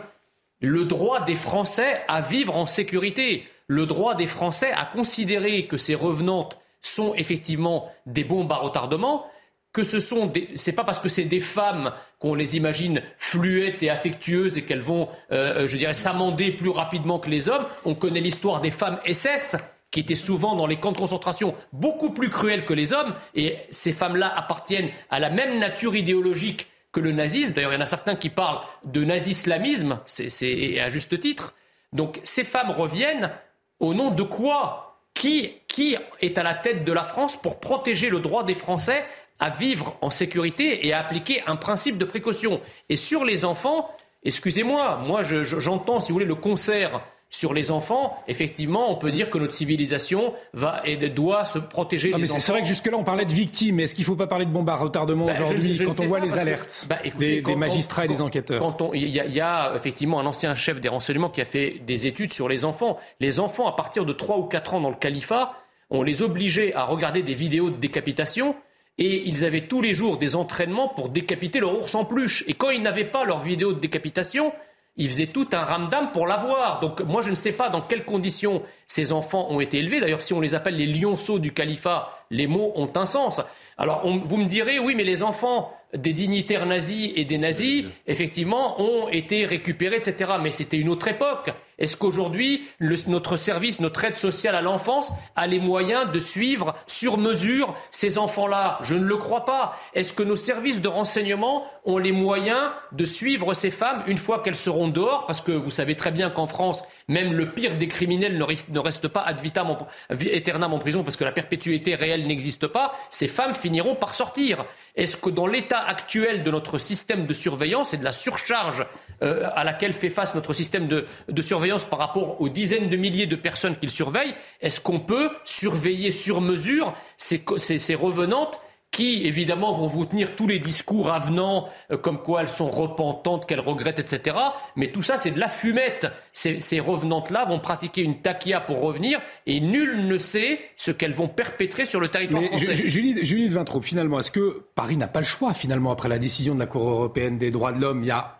le droit des Français à vivre en sécurité, le droit des Français à considérer que ces revenantes sont effectivement des bombes à retardement, que ce sont des, c'est pas parce que c'est des femmes qu'on les imagine fluettes et affectueuses et qu'elles vont, euh, je dirais, s'amender plus rapidement que les hommes. On connaît l'histoire des femmes SS qui étaient souvent dans les camps de concentration beaucoup plus cruelles que les hommes, et ces femmes-là appartiennent à la même nature idéologique que le nazisme. D'ailleurs, il y en a certains qui parlent de nazislamisme, c'est à juste titre. Donc ces femmes reviennent au nom de quoi? Qui, qui est à la tête de la France pour protéger le droit des Français à vivre en sécurité et à appliquer un principe de précaution. Et sur les enfants, excusez-moi, moi, j'entends, si vous voulez, le concert sur les enfants, effectivement, on peut dire que notre civilisation va et doit se protéger des enfants. C'est vrai que jusque-là, on parlait de victimes. Mais est-ce qu'il ne faut pas parler de bombes à retardement bah, aujourd'hui quand on voit les alertes bah, des, magistrats et des enquêteurs Il y, y, a effectivement un ancien chef des renseignements qui a fait des études sur les enfants. Les enfants, à partir de 3 ou 4 ans dans le califat, on les obligeait à regarder des vidéos de décapitation et ils avaient tous les jours des entraînements pour décapiter leur ours en peluche. Et quand ils n'avaient pas leur vidéo de décapitation, ils faisaient tout un ramdam pour l'avoir. Donc moi, je ne sais pas dans quelles conditions ces enfants ont été élevés. D'ailleurs, si on les appelle les lionceaux du califat, les mots ont un sens. Alors, vous me direz, oui, mais les enfants des dignitaires nazis et des nazis, effectivement, ont été récupérés, etc. Mais c'était une autre époque. Est-ce qu'aujourd'hui, notre service, notre aide sociale à l'enfance a les moyens de suivre sur mesure ces enfants-là? Je ne le crois pas. Est-ce que nos services de renseignement ont les moyens de suivre ces femmes une fois qu'elles seront dehors? Parce que vous savez très bien qu'en France, même le pire des criminels ne reste pas ad vitam aeternam en prison parce que la perpétuité réelle n'existe pas. Ces femmes finiront par sortir. Est-ce que dans l'état actuel de notre système de surveillance et de la surcharge euh, à laquelle fait face notre système de, surveillance par rapport aux dizaines de milliers de personnes qu'il surveille, est-ce qu'on peut surveiller sur mesure ces, ces revenantes qui, évidemment, vont vous tenir tous les discours avenants, euh, comme quoi elles sont repentantes, qu'elles regrettent, etc. Mais tout ça, c'est de la fumette. Ces, revenantes-là vont pratiquer une taquia pour revenir, et nul ne sait ce qu'elles vont perpétrer sur le territoire français. Julie, Julie Vintraud, finalement, est-ce que Paris n'a pas le choix, finalement, après la décision de la Cour européenne des droits de l'homme Il y a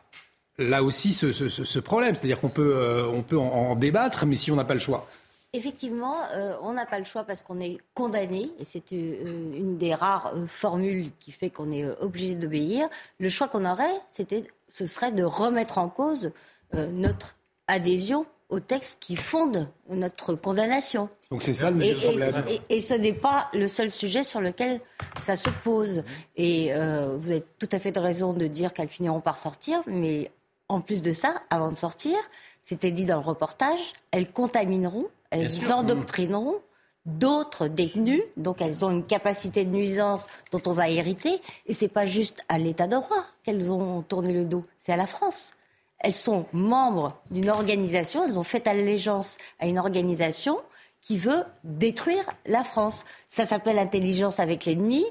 là aussi ce, problème, c'est-à-dire qu'on peut, euh, on peut en débattre, mais si on n'a pas le choix. Effectivement, euh, on n'a pas le choix parce qu'on est condamné, et c'est euh, une des rares euh, formules qui fait qu'on est obligé d'obéir. Le choix qu'on aurait, c'était, ce serait de remettre en cause notre adhésion au texte qui fonde notre condamnation. Donc c'est ça le et, problème. Et, ce n'est pas le seul sujet sur lequel ça se pose. Et vous avez tout à fait de raison de dire qu'elles finiront par sortir, mais en plus de ça, avant de sortir, c'était dit dans le reportage, elles contamineront elles endoctrineront d'autres détenus, donc elles ont une capacité de nuisance dont on va hériter, et c'est pas juste à l'État de droit qu'elles ont tourné le dos, c'est à la France. Elles sont membres d'une organisation, elles ont fait allégeance à une organisation qui veut détruire la France. Ça s'appelle intelligence avec l'ennemi.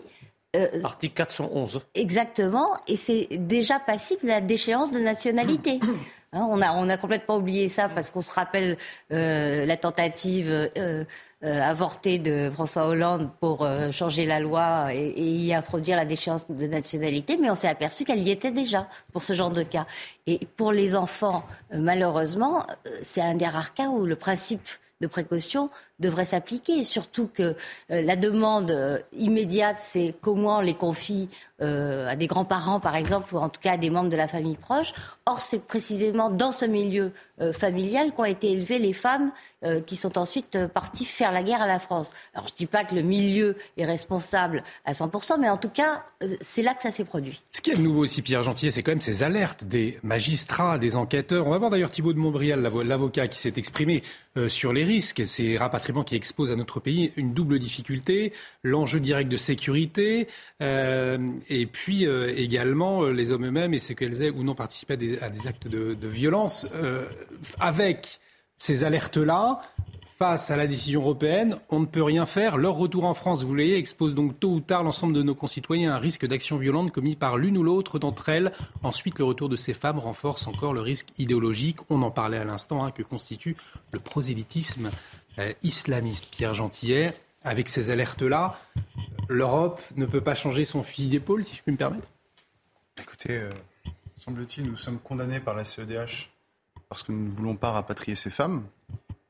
Euh, Article 411. Exactement, et c'est déjà passible la déchéance de nationalité. <coughs> Hein, on, a, on a complètement oublié ça parce qu'on se rappelle euh, la tentative euh, euh, avortée de François Hollande pour changer la loi et, et, y introduire la déchéance de nationalité, mais on s'est aperçu qu'elle y était déjà pour ce genre de cas. Et pour les enfants, malheureusement, c'est un des rares cas où le principe de précaution devrait s'appliquer. Surtout que euh, la demande euh, immédiate, c'est comment on les confie euh, à des grands-parents, par exemple, ou en tout cas à des membres de la famille proche. Or, c'est précisément dans ce milieu familial qu'ont été élevées les femmes qui sont ensuite parties faire la guerre à la France. Alors, je ne dis pas que le milieu est responsable à 100%, mais en tout cas, c'est là que ça s'est produit. Ce qui est nouveau aussi, Pierre Gentier, c'est quand même ces alertes des magistrats, des enquêteurs. On va voir d'ailleurs Thibault de Montbrial, l'avocat, qui s'est exprimé sur les risques, ces qui expose à notre pays une double difficulté, l'enjeu direct de sécurité, euh, et puis euh, également euh, les hommes eux-mêmes et ce qu'elles aient ou non participé à des, actes de, violence. avec ces alertes-là, face à la décision européenne, on ne peut rien faire. Leur retour en France, vous voyez, expose donc tôt ou tard l'ensemble de nos concitoyens à un risque d'action violente commis par l'une ou l'autre d'entre elles. Ensuite, le retour de ces femmes renforce encore le risque idéologique, on en parlait à l'instant, hein, que constitue le prosélytisme islamiste. Pierre Gentillet, avec ces alertes-là, l'Europe ne peut pas changer son fusil d'épaule, si je puis me permettre? Écoutez, euh, semble-t-il, nous sommes condamnés par la CEDH parce que nous ne voulons pas rapatrier ces femmes.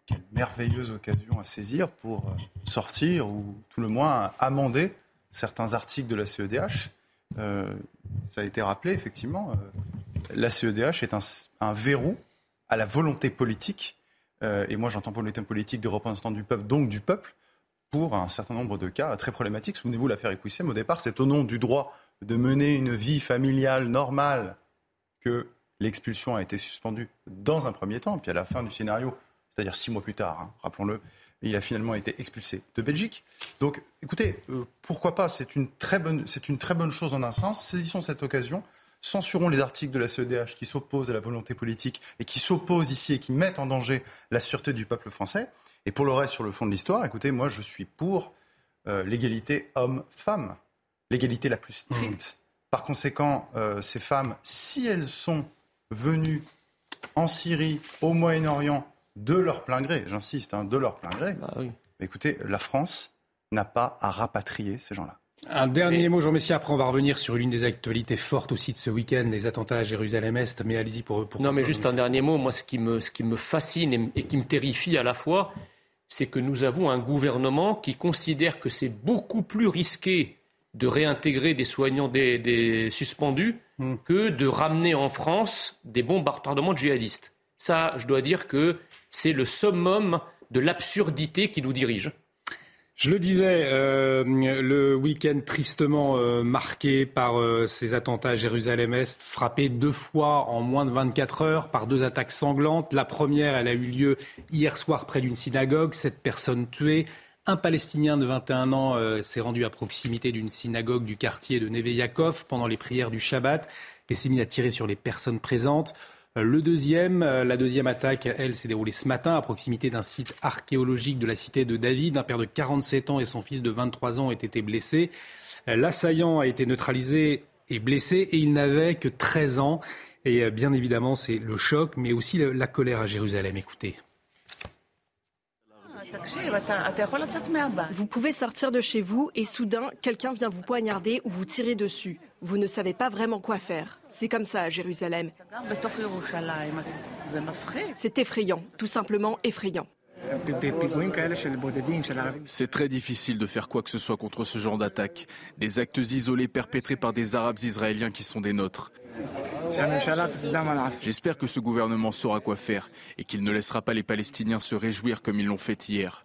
Quelle merveilleuse occasion à saisir pour euh, sortir ou tout le moins amender certains articles de la CEDH. ça a été rappelé, effectivement. la CEDH est un verrou à la volonté politique euh, et moi j'entends volonté politique de représentants du peuple, donc du peuple, pour un certain nombre de cas très problématiques. Souvenez-vous l'affaire Equissem, au départ, c'est au nom du droit de mener une vie familiale normale que l'expulsion a été suspendue dans un premier temps, puis à la fin du scénario, c'est-à-dire six mois plus tard, hein, rappelons-le, il a finalement été expulsé de Belgique. Donc, écoutez, euh, pourquoi pas C'est une c'est une très bonne chose en un sens. Saisissons cette occasion censurons les articles de la CEDH qui s'opposent à la volonté politique et qui s'opposent ici et qui mettent en danger la sûreté du peuple français. Et pour le reste, sur le fond de l'histoire, écoutez, moi je suis pour euh, l'égalité homme-femme, l'égalité la plus stricte. Par conséquent, euh, ces femmes, si elles sont venues en Syrie, au Moyen-Orient, de leur plein gré, j'insiste, hein, de leur plein gré, bah écoutez, la France n'a pas à rapatrier ces gens-là. Un dernier mot, Jean Messia, après on va revenir sur l'une des actualités fortes aussi de ce week-end, les attentats à Jérusalem-Est, mais allez-y pour, pour... Non, mais juste un dernier mot, moi ce qui me, ce qui me fascine et, qui me terrifie à la fois, c'est que nous avons un gouvernement qui considère que c'est beaucoup plus risqué de réintégrer des soignants des, suspendus hmm. que de ramener en France des bombardements de djihadistes. Ça, je dois dire que c'est le summum de l'absurdité qui nous dirige. Je le disais, euh, le week-end tristement euh, marqué par euh, ces attentats à Jérusalem-Est, frappé deux fois en moins de 24 heures par deux attaques sanglantes. La première, elle a eu lieu hier soir près d'une synagogue, sept personnes tuées. Un Palestinien de 21 ans s'est rendu à proximité d'une synagogue du quartier de Neve Yaakov pendant les prières du Shabbat et s'est mis à tirer sur les personnes présentes. Le deuxième, euh, la deuxième attaque, elle, s'est déroulée ce matin à proximité d'un site archéologique de la cité de David. Un père de 47 ans et son fils de 23 ans ont été blessés. L'assaillant a été neutralisé et blessé et il n'avait que 13 ans. Et euh, bien évidemment, c'est le choc, mais aussi la colère à Jérusalem. Écoutez. Vous pouvez sortir de chez vous et soudain, quelqu'un vient vous poignarder ou vous tirer dessus. Vous ne savez pas vraiment quoi faire. C'est comme ça à Jérusalem. C'est effrayant, tout simplement effrayant. C'est très difficile de faire quoi que ce soit contre ce genre d'attaque. Des actes isolés perpétrés par des Arabes israéliens qui sont des nôtres. J'espère que ce gouvernement saura quoi faire et qu'il ne laissera pas les Palestiniens se réjouir comme ils l'ont fait hier.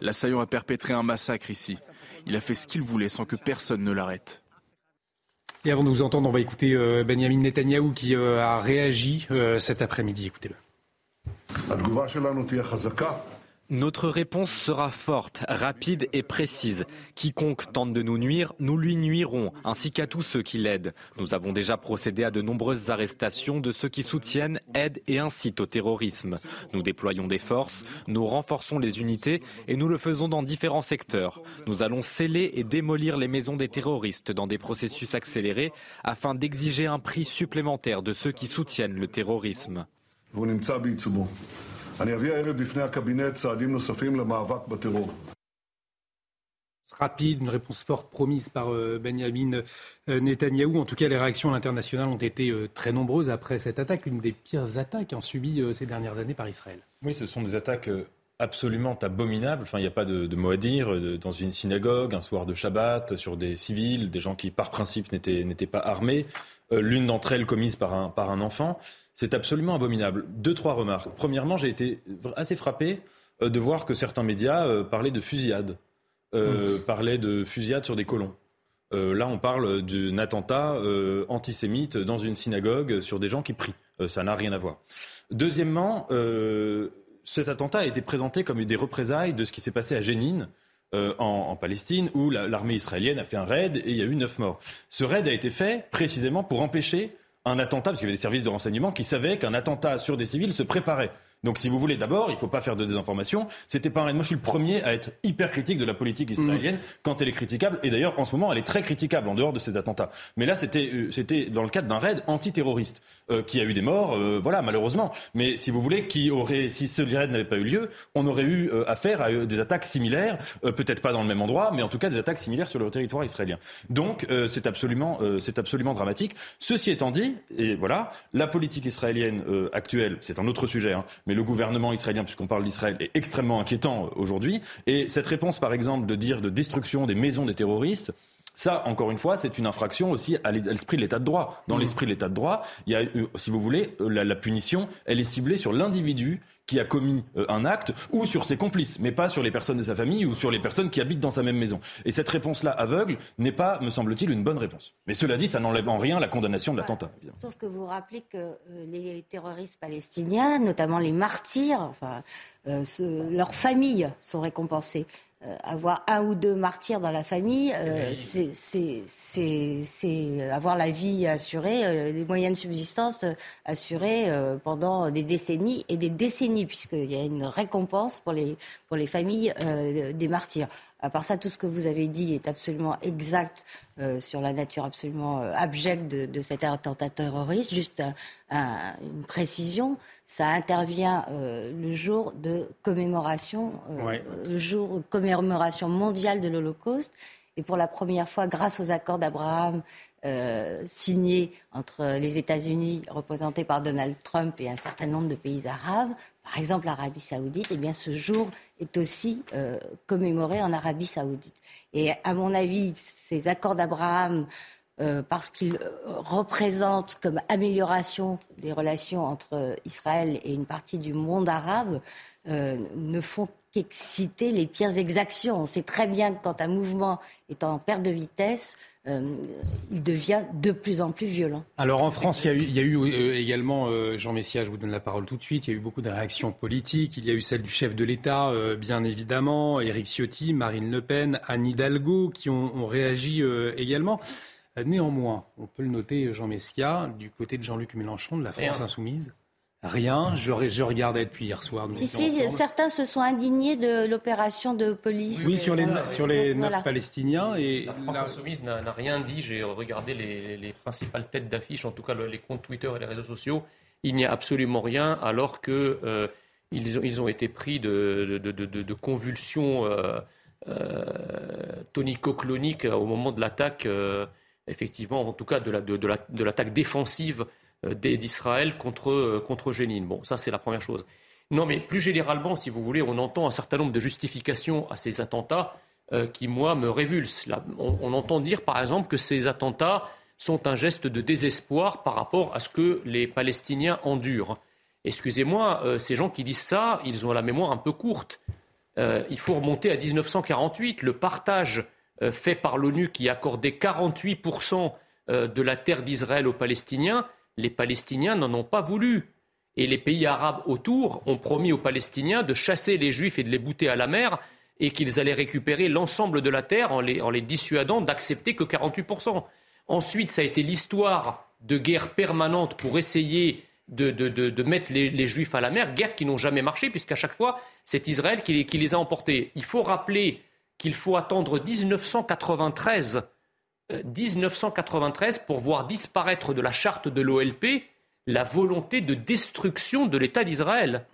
L'assaillant a perpétré un massacre ici. Il a fait ce qu'il voulait sans que personne ne l'arrête. Et avant de vous entendre, on va écouter euh, Benjamin Netanyahou qui euh, a réagi euh, cet après-midi. Écoutez-le. Notre réponse sera forte, rapide et précise. Quiconque tente de nous nuire, nous lui nuirons, ainsi qu'à tous ceux qui l'aident. Nous avons déjà procédé à de nombreuses arrestations de ceux qui soutiennent, aident et incitent au terrorisme. Nous déployons des forces, nous renforçons les unités et nous le faisons dans différents secteurs. Nous allons sceller et démolir les maisons des terroristes dans des processus accélérés afin d'exiger un prix supplémentaire de ceux qui soutiennent le terrorisme. Rapide, une réponse forte promise par euh, Benjamin euh, Netanyahou. En tout cas, les réactions à l'international ont été euh, très nombreuses après cette attaque, une des pires attaques subies ces dernières années par Israël. Oui, ce sont des attaques absolument abominables. Enfin, il n'y a pas de, de, mot à dire. Dans une synagogue, un soir de Shabbat, sur des civils, des gens qui, par principe, n'étaient pas armés. L'une d'entre elles commise par un, par un enfant. C'est absolument abominable. Deux, trois remarques. Premièrement, j'ai été assez frappé euh, de voir que certains médias euh, parlaient de fusillade, euh, mmh. parlaient de fusillade sur des colons. là, on parle d'un attentat antisémite dans une synagogue sur des gens qui prient. ça n'a rien à voir. Deuxièmement, cet attentat a été présenté comme des représailles de ce qui s'est passé à Jénine, en, Palestine, où l'armée israélienne a fait un raid et il y a eu neuf morts. Ce raid a été fait précisément pour empêcher un attentat, parce qu'il y avait des services de renseignement qui savaient qu'un attentat sur des civils se préparait. Donc, si vous voulez, d'abord, il ne faut pas faire de désinformation. C'était pas un... Moi, je suis le premier à être hyper critique de la politique israélienne mm. quand elle est critiquable. Et d'ailleurs, en ce moment, elle est très critiquable en dehors de ces attentats. Mais là, c'était, euh, c'était dans le cadre d'un raid antiterroriste euh, qui a eu des morts, euh, voilà, malheureusement. Mais si vous voulez, qui aurait, si ce raid n'avait pas eu lieu, on aurait eu affaire à des attaques similaires, peut-être pas dans le même endroit, mais en tout cas des attaques similaires sur le territoire israélien. Donc, c'est absolument, c'est absolument dramatique. Ceci étant dit, et voilà, la politique israélienne actuelle, c'est un autre sujet, hein, mais le gouvernement israélien, puisqu'on parle d'Israël, est extrêmement inquiétant euh, aujourd'hui. Et cette réponse, par exemple, de dire de destruction des maisons des terroristes, ça, encore une fois, c'est une infraction aussi à l'esprit de l'état de droit. Dans mmh. l'esprit de l'état de droit, il y a, si vous voulez, euh, la, punition, elle est ciblée sur l'individu qui a commis euh, un acte ou sur ses complices, mais pas sur les personnes de sa famille ou sur les personnes qui habitent dans sa même maison. Et cette réponse-là, aveugle, n'est pas, me semble-t-il, une bonne réponse. Mais cela dit, ça n'enlève en rien la condamnation de l'attentat. Sauf que vous rappelez que les terroristes palestiniens, notamment les martyrs, enfin, leurs familles sont récompensées. Euh, avoir un ou deux martyrs dans la famille, euh, c'est avoir la vie assurée, euh, les moyens de subsistance assurés pendant des décennies et des décennies, puisqu'il y a une récompense pour les, pour les familles des martyrs. À part ça, tout ce que vous avez dit est absolument exact euh, sur la nature absolument euh, abjecte de, cet attentat terroriste. Juste une précision, ça intervient euh, le jour de commémoration, le jour de commémoration mondiale de l'Holocauste. Et pour la première fois, grâce aux accords d'Abraham signés entre les États-Unis, représentés par Donald Trump, et un certain nombre de pays arabes, par exemple l'Arabie saoudite, eh bien ce jour est aussi euh, commémoré en Arabie saoudite. Et à mon avis, ces accords d'Abraham, euh, parce qu'ils euh, représentent comme amélioration des relations entre Israël et une partie du monde arabe, ne font qu'exciter les pires exactions. On sait très bien que quand un mouvement est en perte de vitesse, euh, il devient de plus en plus violent. Alors en France, il y a eu, euh, également, euh, Jean Messia, je vous donne la parole tout de suite, il y a eu beaucoup de réactions politiques. Il y a eu celle du chef de l'État, bien évidemment, Éric Ciotti, Marine Le Pen, Anne Hidalgo, qui ont, réagi également. Néanmoins, on peut le noter, Jean Messia, du côté de Jean-Luc Mélenchon, de la France Insoumise, Rien, je, je, regardais depuis hier soir. Si, si, certains se sont indignés de l'opération de police. Oui, sur les, sur les neuf Palestiniens. Et la France Insoumise n'a rien dit. J'ai regardé les, les, principales têtes d'affiche, en tout cas les comptes Twitter et les réseaux sociaux. Il n'y a absolument rien, alors que euh, ils, ont, ils, ont, été pris de, de, de, de convulsions euh, euh, tonico-cloniques au moment de l'attaque, euh, effectivement, en tout cas de l'attaque la, défensive euh, d'Israël contre, euh, contre Jénine. Bon, ça c'est la première chose. Non, mais plus généralement, si vous voulez, on entend un certain nombre de justifications à ces attentats euh, qui, moi, me révulsent. on, entend dire, par exemple, que ces attentats sont un geste de désespoir par rapport à ce que les Palestiniens endurent. Excusez-moi, ces gens qui disent ça, ils ont la mémoire un peu courte. il faut remonter à 1948, le partage fait par l'ONU qui accordait 48% de la terre d'Israël aux Palestiniens les Palestiniens n'en ont pas voulu. Et les pays arabes autour ont promis aux Palestiniens de chasser les Juifs et de les bouter à la mer et qu'ils allaient récupérer l'ensemble de la terre en les, dissuadant d'accepter que 48%. Ensuite, ça a été l'histoire de guerre permanente pour essayer de, mettre les, Juifs à la mer, guerre qui n'ont jamais marché, puisqu'à chaque fois, c'est Israël qui les, qui les, a emportés. Il faut rappeler qu'il faut attendre 1993, euh, 1993 pour voir disparaître de la charte de l'OLP la volonté de destruction de l'État d'Israël.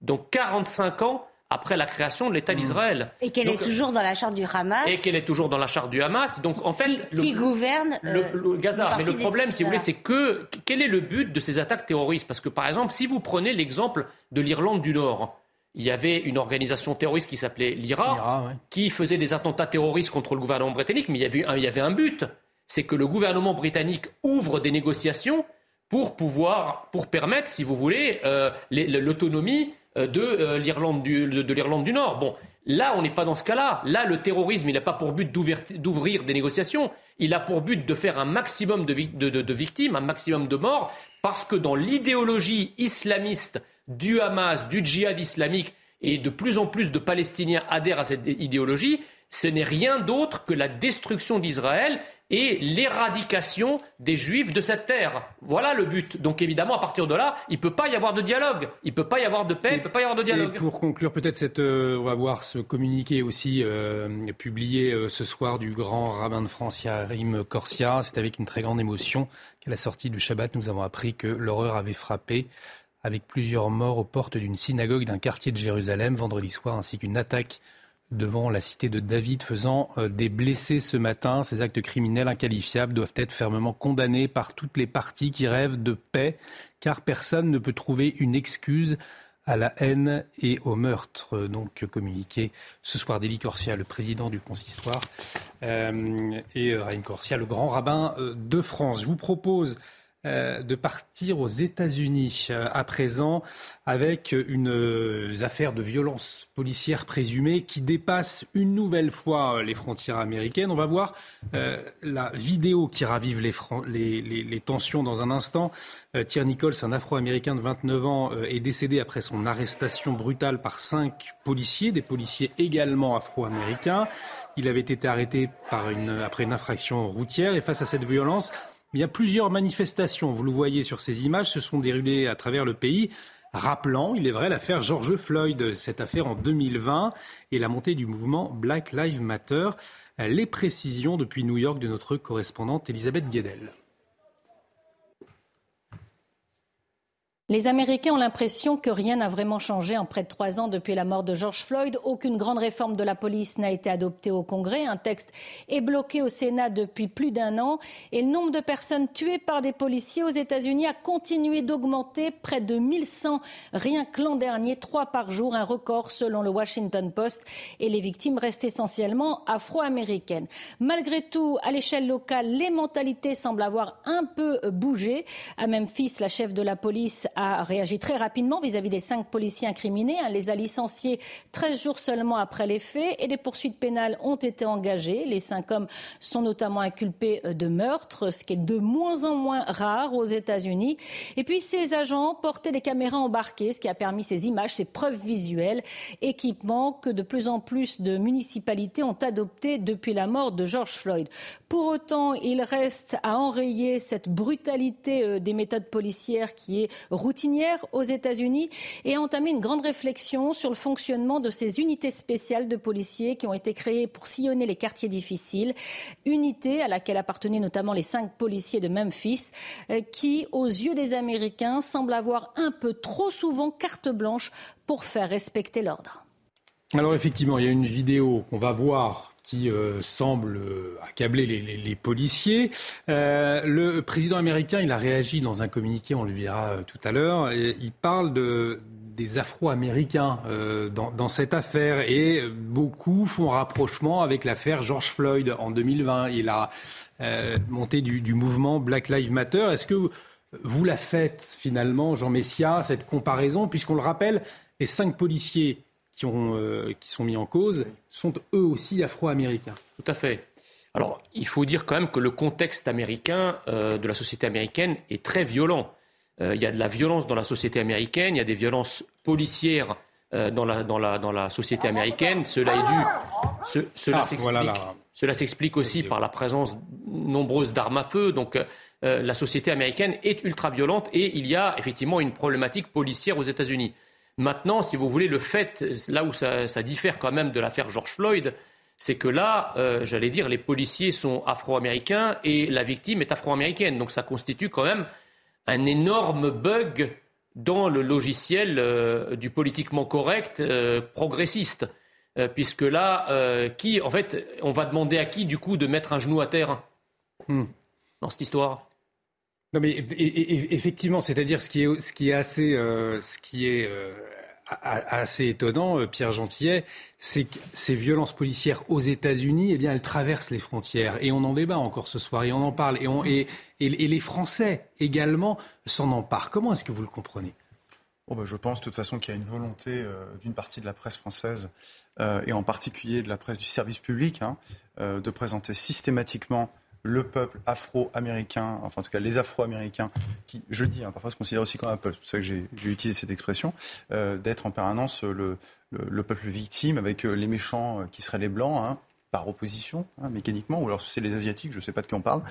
Donc 45 ans après la création de l'État mmh. d'Israël. Et qu'elle est toujours dans la charte du Hamas. Et qu'elle est toujours dans la charte du Hamas. Donc en fait, qui, le, qui gouverne le, le Gaza. Mais le problème, si vous voulez, c'est que quel est le but de ces attaques terroristes? Parce que par exemple, si vous prenez l'exemple de l'Irlande du Nord, il y avait une organisation terroriste qui s'appelait l'IRA, ouais. qui faisait des attentats terroristes contre le gouvernement britannique, mais il y avait un, il y avait un but, c'est que le gouvernement britannique ouvre des négociations pour pouvoir, pour permettre, si vous voulez, euh, l'autonomie de euh, l'Irlande du, de, de l'Irlande du Nord. Bon, là, on n'est pas dans ce cas-là. Là, le terrorisme, il n'a pas pour but d'ouvrir des négociations. Il a pour but de faire un maximum de, de, de, victimes, un maximum de morts, parce que dans l'idéologie islamiste du Hamas, du djihad islamique, et de plus en plus de Palestiniens adhèrent à cette idéologie, ce n'est rien d'autre que la destruction d'Israël et l'éradication des juifs de cette terre. Voilà le but. Donc évidemment, à partir de là, il ne peut pas y avoir de dialogue, il ne peut pas y avoir de paix, il ne peut pas y avoir de dialogue. Et pour conclure, peut-être cette, euh, on va voir ce communiqué aussi euh, publié euh, ce soir du grand rabbin de France, Yarim Corsia. C'est avec une très grande émotion qu'à la sortie du Shabbat, nous avons appris que l'horreur avait frappé avec plusieurs morts aux portes d'une synagogue d'un quartier de Jérusalem vendredi soir, ainsi qu'une attaque devant la cité de David, faisant euh, des blessés ce matin. Ces actes criminels inqualifiables doivent être fermement condamnés par toutes les parties qui rêvent de paix, car personne ne peut trouver une excuse à la haine et au meurtre. Donc communiqué ce soir d'Élie Corsia, le président du consistoire, euh, et euh, Raïm Corsia, le grand rabbin de France. Je vous propose de partir aux États-Unis euh, à présent avec une euh, affaire de violence policière présumée qui dépasse une nouvelle fois les frontières américaines. On va voir la vidéo qui ravive les, tensions dans un instant. Thierry Nichols, un Afro-Américain de 29 ans, est décédé après son arrestation brutale par cinq policiers, des policiers également afro-américains. Il avait été arrêté après une infraction routière et face à cette violence, il y a plusieurs manifestations, vous le voyez sur ces images, se sont déroulées à travers le pays, rappelant, il est vrai, l'affaire George Floyd, cette affaire en 2020 et la montée du mouvement Black Lives Matter. Les précisions depuis New York de notre correspondante Elisabeth Guedel. Les Américains ont l'impression que rien n'a vraiment changé en près de trois ans depuis la mort de George Floyd. Aucune grande réforme de la police n'a été adoptée au Congrès. Un texte est bloqué au Sénat depuis plus d'un an. Et le nombre de personnes tuées par des policiers aux États-Unis a continué d'augmenter. Près de 1100 rien que l'an dernier, trois par jour, un record selon le Washington Post. Et les victimes restent essentiellement afro-américaines. Malgré tout, à l'échelle locale, les mentalités semblent avoir un peu bougé. À Memphis, la chef de la police a réagi très rapidement vis-à-vis -vis des cinq policiers incriminés. Elle les a licenciés 13 jours seulement après les faits et des poursuites pénales ont été engagées. Les cinq hommes sont notamment inculpés de meurtre, ce qui est de moins en moins rare aux États-Unis. Et puis ces agents portaient des caméras embarquées, ce qui a permis ces images, ces preuves visuelles, équipements que de plus en plus de municipalités ont adoptés depuis la mort de George Floyd. Pour autant, il reste à enrayer cette brutalité euh, des méthodes policières qui est routinière aux États-Unis et a entamé une grande réflexion sur le fonctionnement de ces unités spéciales de policiers qui ont été créées pour sillonner les quartiers difficiles. Unité à laquelle appartenaient notamment les cinq policiers de Memphis, euh, qui, aux yeux des Américains, semblent avoir un peu trop souvent carte blanche pour faire respecter l'ordre. Alors effectivement, il y a une vidéo qu'on va voir qui euh, semble euh, accabler les, policiers. Euh, le président américain, il a réagi dans un communiqué, on le verra tout à l'heure. Il parle de, des Afro-Américains dans, cette affaire et beaucoup font rapprochement avec l'affaire George Floyd en 2020 et la du, du, mouvement Black Lives Matter. Est-ce que vous la faites finalement, Jean Messia, cette comparaison, puisqu'on le rappelle, les cinq policiers qui, ont, euh, qui sont mis en cause sont eux aussi afro-américains. Tout à fait. Alors, il faut dire quand même que le contexte américain, euh, de la société américaine, est très violent. il y a de la violence dans la société américaine, il y a des violences policières dans, la, dans, la, dans la société américaine. Cela est dû. cela ah, Cela s'explique aussi par la présence nombreuse d'armes à feu. Donc la société américaine est ultra violente et il y a effectivement une problématique policière aux États-Unis. Maintenant, si vous voulez, le fait, là où ça, diffère quand même de l'affaire George Floyd, c'est que là, euh, j'allais dire, les policiers sont afro-américains et la victime est afro-américaine. Donc ça constitue quand même un énorme bug dans le logiciel euh, du politiquement correct euh, progressiste. puisque là, qui, en fait, on va demander à qui, du coup, de mettre un genou à terre hmm. dans cette histoire? Non mais effectivement, c'est-à-dire ce qui est ce qui est assez euh, euh, assez étonnant, euh, Pierre Gentillet, c'est que ces violences policières aux États-Unis, eh bien, elles traversent les frontières. Et on en débat encore ce soir et on en parle. Et, les Français également s'en emparent. Comment est-ce que vous le comprenez? Oh ben, je pense de toute façon qu'il y a une volonté d'une partie de la presse française et en particulier de la presse du service public hein, de présenter systématiquement le peuple afro-américain, enfin en tout cas les afro-américains, qui, je le dis, hein, parfois se considèrent aussi comme un peuple, c'est pour ça que j'ai utilisé cette expression, euh, d'être en permanence le, peuple victime avec euh, les méchants euh, qui seraient les blancs, hein, par opposition, hein, mécaniquement, ou alors c'est les asiatiques, je ne sais pas de qui on parle,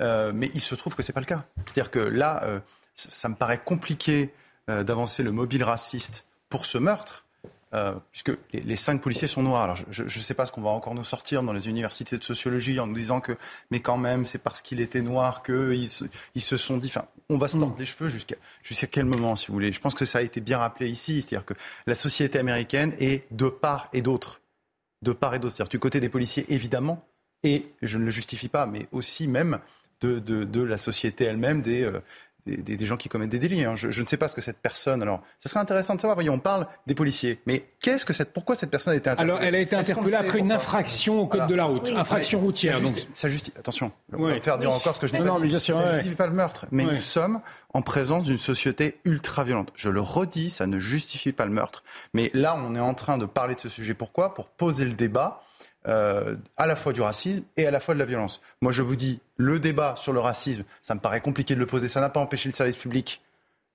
mais il se trouve que ce n'est pas le cas. C'est-à-dire que là, ça, me paraît compliqué d'avancer le mobile raciste pour ce meurtre, euh, puisque les, cinq policiers sont noirs. Alors je ne sais pas ce qu'on va encore nous sortir dans les universités de sociologie en nous disant que, mais quand même, c'est parce qu'il était noir qu'ils se, ils se sont dit. Enfin, on va se tordre mm. les cheveux jusqu'à jusqu'à quel moment, si vous voulez? Je pense que ça a été bien rappelé ici, c'est-à-dire que la société américaine est de part et d'autre, de part et d'autre. C'est-à-dire du côté des policiers, évidemment, et je ne le justifie pas, mais aussi même de, de, de la société elle-même, des, euh, des, gens qui commettent des délits. Hein. Je, ne sais pas ce que cette personne. Alors, ce serait intéressant de savoir. Voyons, on parle des policiers, mais qu'est-ce que cette, pourquoi cette personne a été interpellée? Alors, elle a été interpellée après une infraction au code de la route, infraction routière. Ça donc, ça justifie. Attention, on va faire dire encore ce que je n'ai pas non, Mais bien sûr, ça ne justifie pas le meurtre, mais nous sommes en présence d'une société ultra violente. Je le redis, ça ne justifie pas le meurtre. Mais là, on est en train de parler de ce sujet. Pourquoi? Pour poser le débat euh, à la fois du racisme et à la fois de la violence. Moi, je vous dis, le débat sur le racisme, ça me paraît compliqué de le poser. Ça n'a pas empêché le service public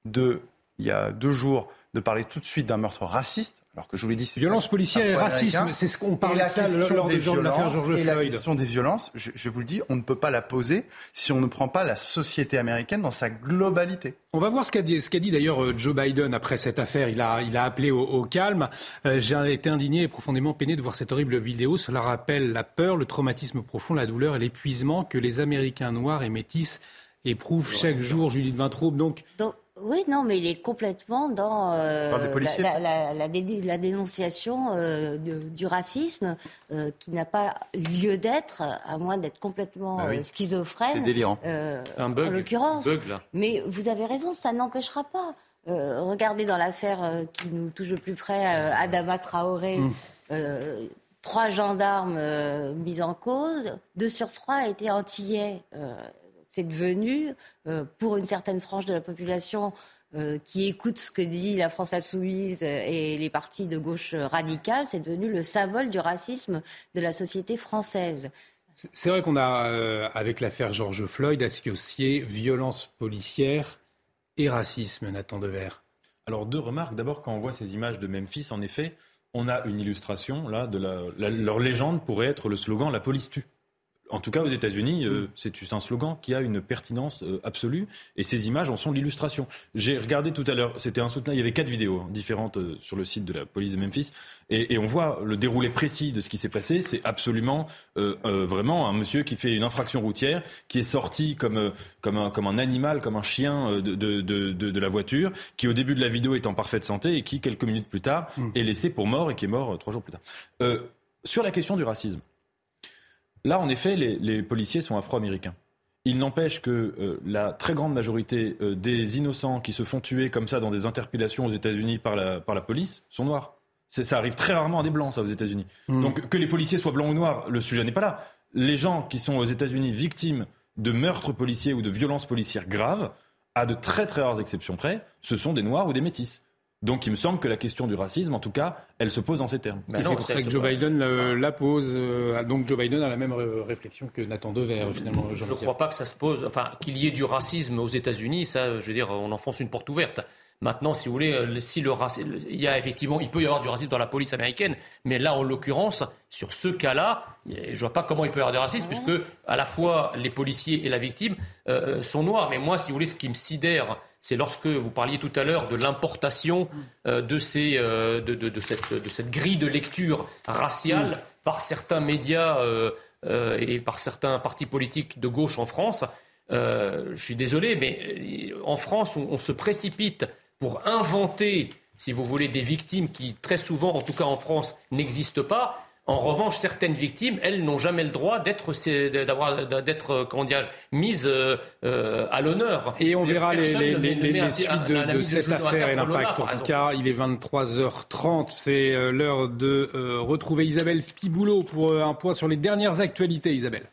de, il y a deux jours, de parler tout de suite d'un meurtre raciste, alors que je vous l'ai dit, c'est violence policière et racisme, c'est ce qu'on parle de ça lors des de Floyd. La question des violences, je, je, vous le dis, on ne peut pas la poser si on ne prend pas la société américaine dans sa globalité. On va voir ce qu'a dit, ce qu'a dit d'ailleurs euh, Joe Biden après cette affaire. Il a, il a appelé au, au calme. Euh, j'ai été indigné et profondément peiné de voir cette horrible vidéo. Cela rappelle la peur, le traumatisme profond, la douleur et l'épuisement que les Américains noirs et métis éprouvent chaque jour. Judith Vintraube, donc oui, non, mais il est complètement dans euh, la, dénonciation euh, du racisme euh, qui n'a pas lieu d'être, à moins d'être complètement bah schizophrène. Un bug, en l'occurrence. Mais vous avez raison, ça n'empêchera pas. regardez dans l'affaire qui nous touche le plus près, Adama Traoré. Hum. trois gendarmes mis en cause, deux sur trois étaient antillais c'est devenu, euh, pour une certaine frange de la population euh, qui écoute ce que dit la France insoumise et les partis de gauche radicale, c'est devenu le symbole du racisme de la société française. C'est vrai qu'on a, euh, avec l'affaire George Floyd, associé violence policière et racisme, Nathan Dever. Alors deux remarques. D'abord, quand on voit ces images de Memphis, en effet, on a une illustration là de leur légende pourrait être le slogan "La police tue". En tout cas, aux États-Unis, euh, c'est un slogan qui a une pertinence euh, absolue et ces images en sont l'illustration. J'ai regardé tout à l'heure, c'était insoutenable, il y avait quatre vidéos différentes euh, sur le site de la police de Memphis et, on voit le déroulé précis de ce qui s'est passé. C'est absolument vraiment un monsieur qui fait une infraction routière, qui est sorti comme, comme, un, comme un animal, comme un chien de, de, de, de, la voiture, qui au début de la vidéo est en parfaite santé et qui, quelques minutes plus tard, mm. est laissé pour mort et qui est mort trois jours plus tard. sur la question du racisme, Là, en effet, les, policiers sont afro-américains. Il n'empêche que euh, la très grande majorité euh, des innocents qui se font tuer comme ça dans des interpellations aux États-Unis par la, par la police sont noirs. Ça arrive très rarement à des blancs, ça, aux États-Unis. Hmm. Donc que les policiers soient blancs ou noirs, le sujet n'est pas là. Les gens qui sont aux États-Unis victimes de meurtres policiers ou de violences policières graves, à de très très rares exceptions près, ce sont des noirs ou des métis. Donc il me semble que la question du racisme, en tout cas, elle se pose dans ces termes. c'est pour ça que Joe Biden la, pose. Euh, donc Joe Biden a la même réflexion que Nathan Dever, finalement. je ne crois pas que ça se pose. Enfin, qu'il y ait du racisme aux États-Unis, ça, je veux dire, on enfonce une porte ouverte. Maintenant, si vous voulez, euh, si le racisme, il y a effectivement, il peut y avoir du racisme dans la police américaine, mais là, en l'occurrence, sur ce cas-là, je vois pas comment il peut y avoir du racisme, puisque à la fois les policiers et la victime euh, sont noirs. Mais moi, si vous voulez, ce qui me sidère, c'est lorsque vous parliez tout à l'heure de l'importation euh, de, ces, de, de, cette, de, cette, grille de lecture raciale par certains médias et par certains partis politiques de gauche en France. je suis désolé, mais en France, on se précipite pour inventer, si vous voulez, des victimes qui, très souvent, en tout cas en France, n'existent pas. En revanche, certaines victimes, elles n'ont jamais le droit d'être, d'être, comment mises euh, euh, à l'honneur. Et on verra les, suites de, cette affaire et l'impact. En tout cas, il est 23h30. C'est euh, l'heure de retrouver Isabelle Piboulot pour un point sur les dernières actualités. Isabelle.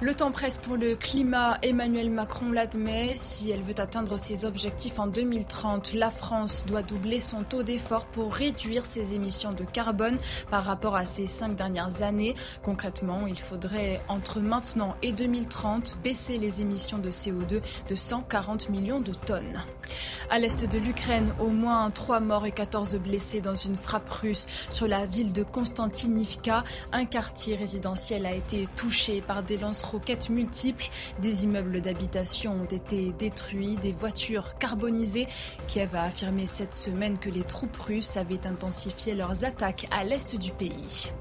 Le temps presse pour le climat. Emmanuel Macron l'admet. Si elle veut atteindre ses objectifs en 2030, la France doit doubler son taux d'effort pour réduire ses émissions de carbone par rapport à ces cinq dernières années. Concrètement, il faudrait entre maintenant et 2030 baisser les émissions de CO2 de 140 millions de tonnes. À l'est de l'Ukraine, au moins trois morts et 14 blessés dans une frappe russe sur la ville de Konstantinivka. Un quartier résidentiel a été touché par des lances roquettes multiples. Des immeubles d'habitation ont été détruits, des voitures carbonisées. Kiev a affirmé cette semaine que les troupes russes avaient intensifié leurs attaques à l'est du pays.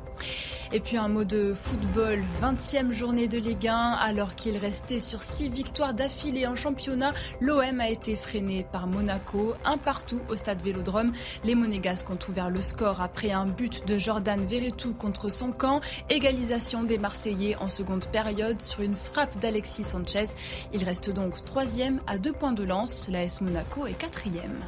Et puis un mot de football, 20e journée de Ligue 1, alors qu'il restait sur 6 victoires d'affilée en championnat, l'OM a été freiné par Monaco, un partout au stade Vélodrome. Les Monégasques ont ouvert le score après un but de Jordan Verretou contre son camp, égalisation des Marseillais en seconde période sur une frappe d'Alexis Sanchez. Il reste donc troisième à deux points de lance, l'AS Monaco est quatrième.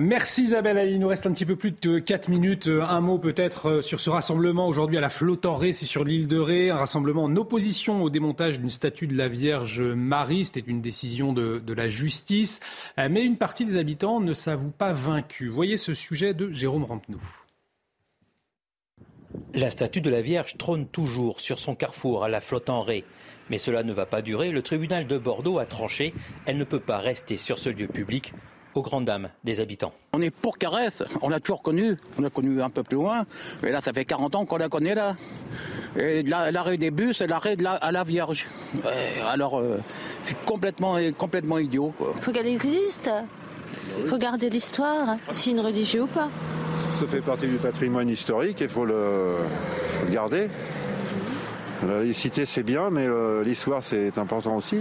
Merci Isabelle. Il nous reste un petit peu plus de 4 minutes. Euh, un mot peut-être euh, sur ce rassemblement aujourd'hui à la flotte en Ré, c'est sur l'île de Ré. Un rassemblement en opposition au démontage d'une statue de la Vierge Marie. C'était une décision de, la justice. Euh, mais une partie des habitants ne s'avoue pas vaincus. Voyez ce sujet de Jérôme Rampenou. La statue de la Vierge trône toujours sur son carrefour à la flotte en Ré. Mais cela ne va pas durer. Le tribunal de Bordeaux a tranché. Elle ne peut pas rester sur ce lieu public aux grandes dames des habitants. On est pour Caresse, on l'a toujours connu, on l'a connu un peu plus loin, mais là ça fait 40 ans qu'on la connaît là. Et l'arrêt des bus, c'est l'arrêt de la, à la Vierge. alors euh, c'est complètement, complètement idiot. Il faut qu'elle existe, il faut garder l'histoire, si une religion ou pas. Ça fait partie du patrimoine historique, il faut le, garder. La laïcité c'est bien, mais euh, l'histoire c'est important aussi.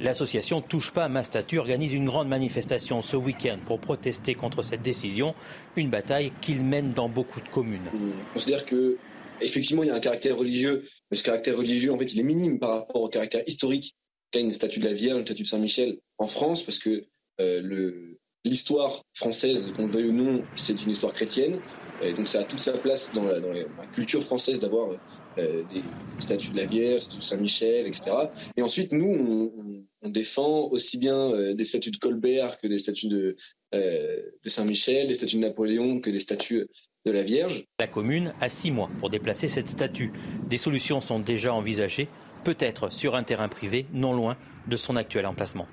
L'association Touche pas à ma statue organise une grande manifestation ce week-end pour protester contre cette décision, une bataille qu'il mène dans beaucoup de communes. On considère que effectivement il y a un caractère religieux, mais ce caractère religieux en fait il est minime par rapport au caractère historique qu'a une statue de la Vierge, une statue de Saint-Michel en France, parce que euh, l'histoire française, qu'on le veuille ou non, c'est une histoire chrétienne. Et donc ça a toute sa place dans la, culture française d'avoir euh, des statues de la Vierge, de Saint-Michel, etc. Et ensuite, nous, on, défend aussi bien euh, des statues de Colbert que des statues de, euh, de Saint-Michel, des statues de Napoléon que des statues de la Vierge. La commune a six mois pour déplacer cette statue. Des solutions sont déjà envisagées, peut-être sur un terrain privé, non loin de son actuel emplacement.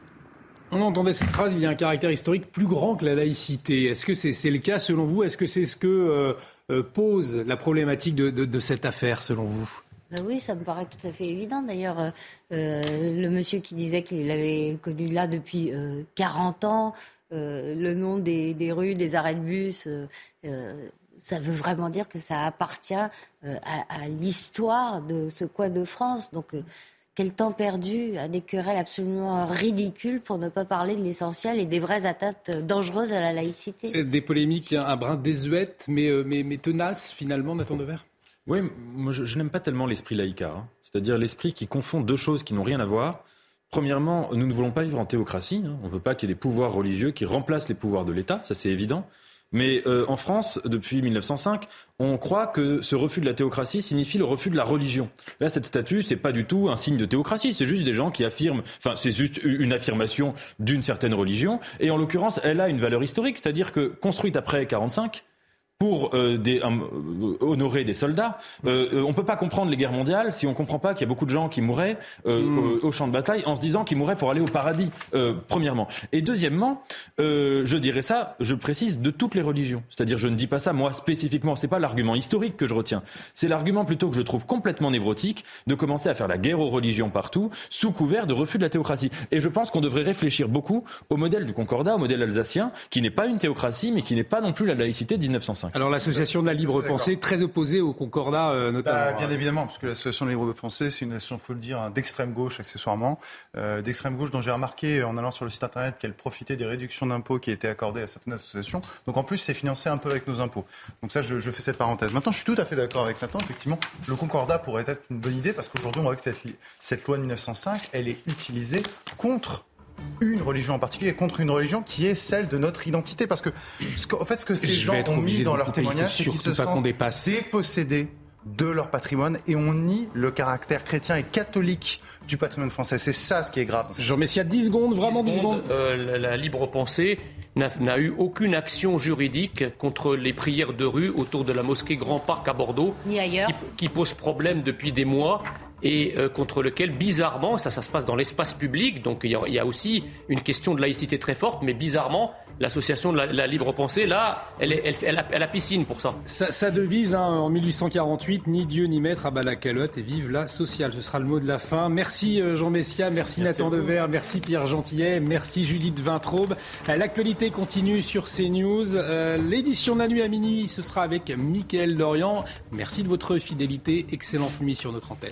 On entendait cette phrase, il y a un caractère historique plus grand que la laïcité. Est-ce que c'est le cas selon vous? Est-ce que c'est ce que euh, pose la problématique de, cette affaire, selon vous? Ben oui, ça me paraît tout à fait évident. D'ailleurs, euh, euh, le monsieur qui disait qu'il avait connu là depuis 40 ans, le nom des, rues, des arrêts de bus, ça veut vraiment dire que ça appartient à, à l'histoire de ce coin de France. Donc, quel temps perdu à des querelles absolument ridicules pour ne pas parler de l'essentiel et des vraies atteintes dangereuses à la laïcité. Des polémiques un brin désuètes, mais, euh, mais, mais tenaces finalement, Nathan Devers? Oui, moi je, n'aime pas tellement l'esprit laïca, hein. c'est-à-dire l'esprit qui confond deux choses qui n'ont rien à voir. Premièrement, nous ne voulons pas vivre en théocratie, hein. on ne veut pas qu'il y ait des pouvoirs religieux qui remplacent les pouvoirs de l'État, ça c'est évident. Mais euh, en France, depuis 1905, on croit que ce refus de la théocratie signifie le refus de la religion. Là, cette statue, c'est pas du tout un signe de théocratie, c'est juste des gens qui affirment, enfin, c'est juste une affirmation d'une certaine religion. Et en l'occurrence, elle a une valeur historique, c'est-à-dire que construite après 45, pour euh, des, euh, honorer des soldats. Euh, euh, on peut pas comprendre les guerres mondiales si on comprend pas qu'il y a beaucoup de gens qui mouraient mm. au, au, champ de bataille en se disant qu'ils mouraient pour aller au paradis, premièrement. Et deuxièmement, je dirais ça, je précise, de toutes les religions. C'est-à-dire, je ne dis pas ça moi spécifiquement. C'est pas l'argument historique que je retiens. C'est l'argument plutôt que je trouve complètement névrotique de commencer à faire la guerre aux religions partout sous couvert de refus de la théocratie. Et je pense qu'on devrait réfléchir beaucoup au modèle du Concordat, au modèle alsacien, qui n'est pas une théocratie, mais qui n'est pas non plus la laïcité de 1905. Alors l'association de la libre pensée, très opposée au Concordat euh, notamment. Bah, bien évidemment, parce que l'association de la libre pensée, c'est une association, faut le dire, hein, d'extrême gauche accessoirement, euh, d'extrême gauche dont j'ai remarqué en allant sur le site internet qu'elle profitait des réductions d'impôts qui étaient accordées à certaines associations. Donc en plus, c'est financé un peu avec nos impôts. Donc ça, je, je, fais cette parenthèse. Maintenant, je suis tout à fait d'accord avec Nathan. Effectivement, le Concordat pourrait être une bonne idée parce qu'aujourd'hui, on voit que cette, cette loi de 1905, elle est utilisée contre une religion en particulier contre une religion qui est celle de notre identité. Parce que, en fait, ce que ces gens ont mis dans leur témoignage, c'est qu'ils se sentent dépossédés de leur patrimoine et on nie le caractère chrétien et catholique du patrimoine français. C'est ça ce qui est grave. Jean Messia, 10 secondes, vraiment 10 secondes. Euh, la, libre pensée n'a eu aucune action juridique contre les prières de rue autour de la mosquée Grand Parc à Bordeaux. Ni ailleurs. Qui, qui pose problème depuis des mois et euh, contre lequel, bizarrement, ça, ça se passe dans l'espace public, donc il y, a aussi une question de laïcité très forte, mais bizarrement, l'association de la, libre pensée, là, elle, est, elle, a, elle, a, piscine pour ça. Sa, devise hein, en 1848, ni Dieu ni maître à bas la calotte et vive la sociale. Ce sera le mot de la fin. Merci euh, Jean Messia, merci, Nathan Dever, merci Pierre Gentillet, merci Judith Vintraube. Euh, l'actualité continue sur CNews. Euh, L'édition de la nuit à minuit, ce sera avec Mickaël Dorian. Merci de votre fidélité. Excellente nuit sur notre antenne.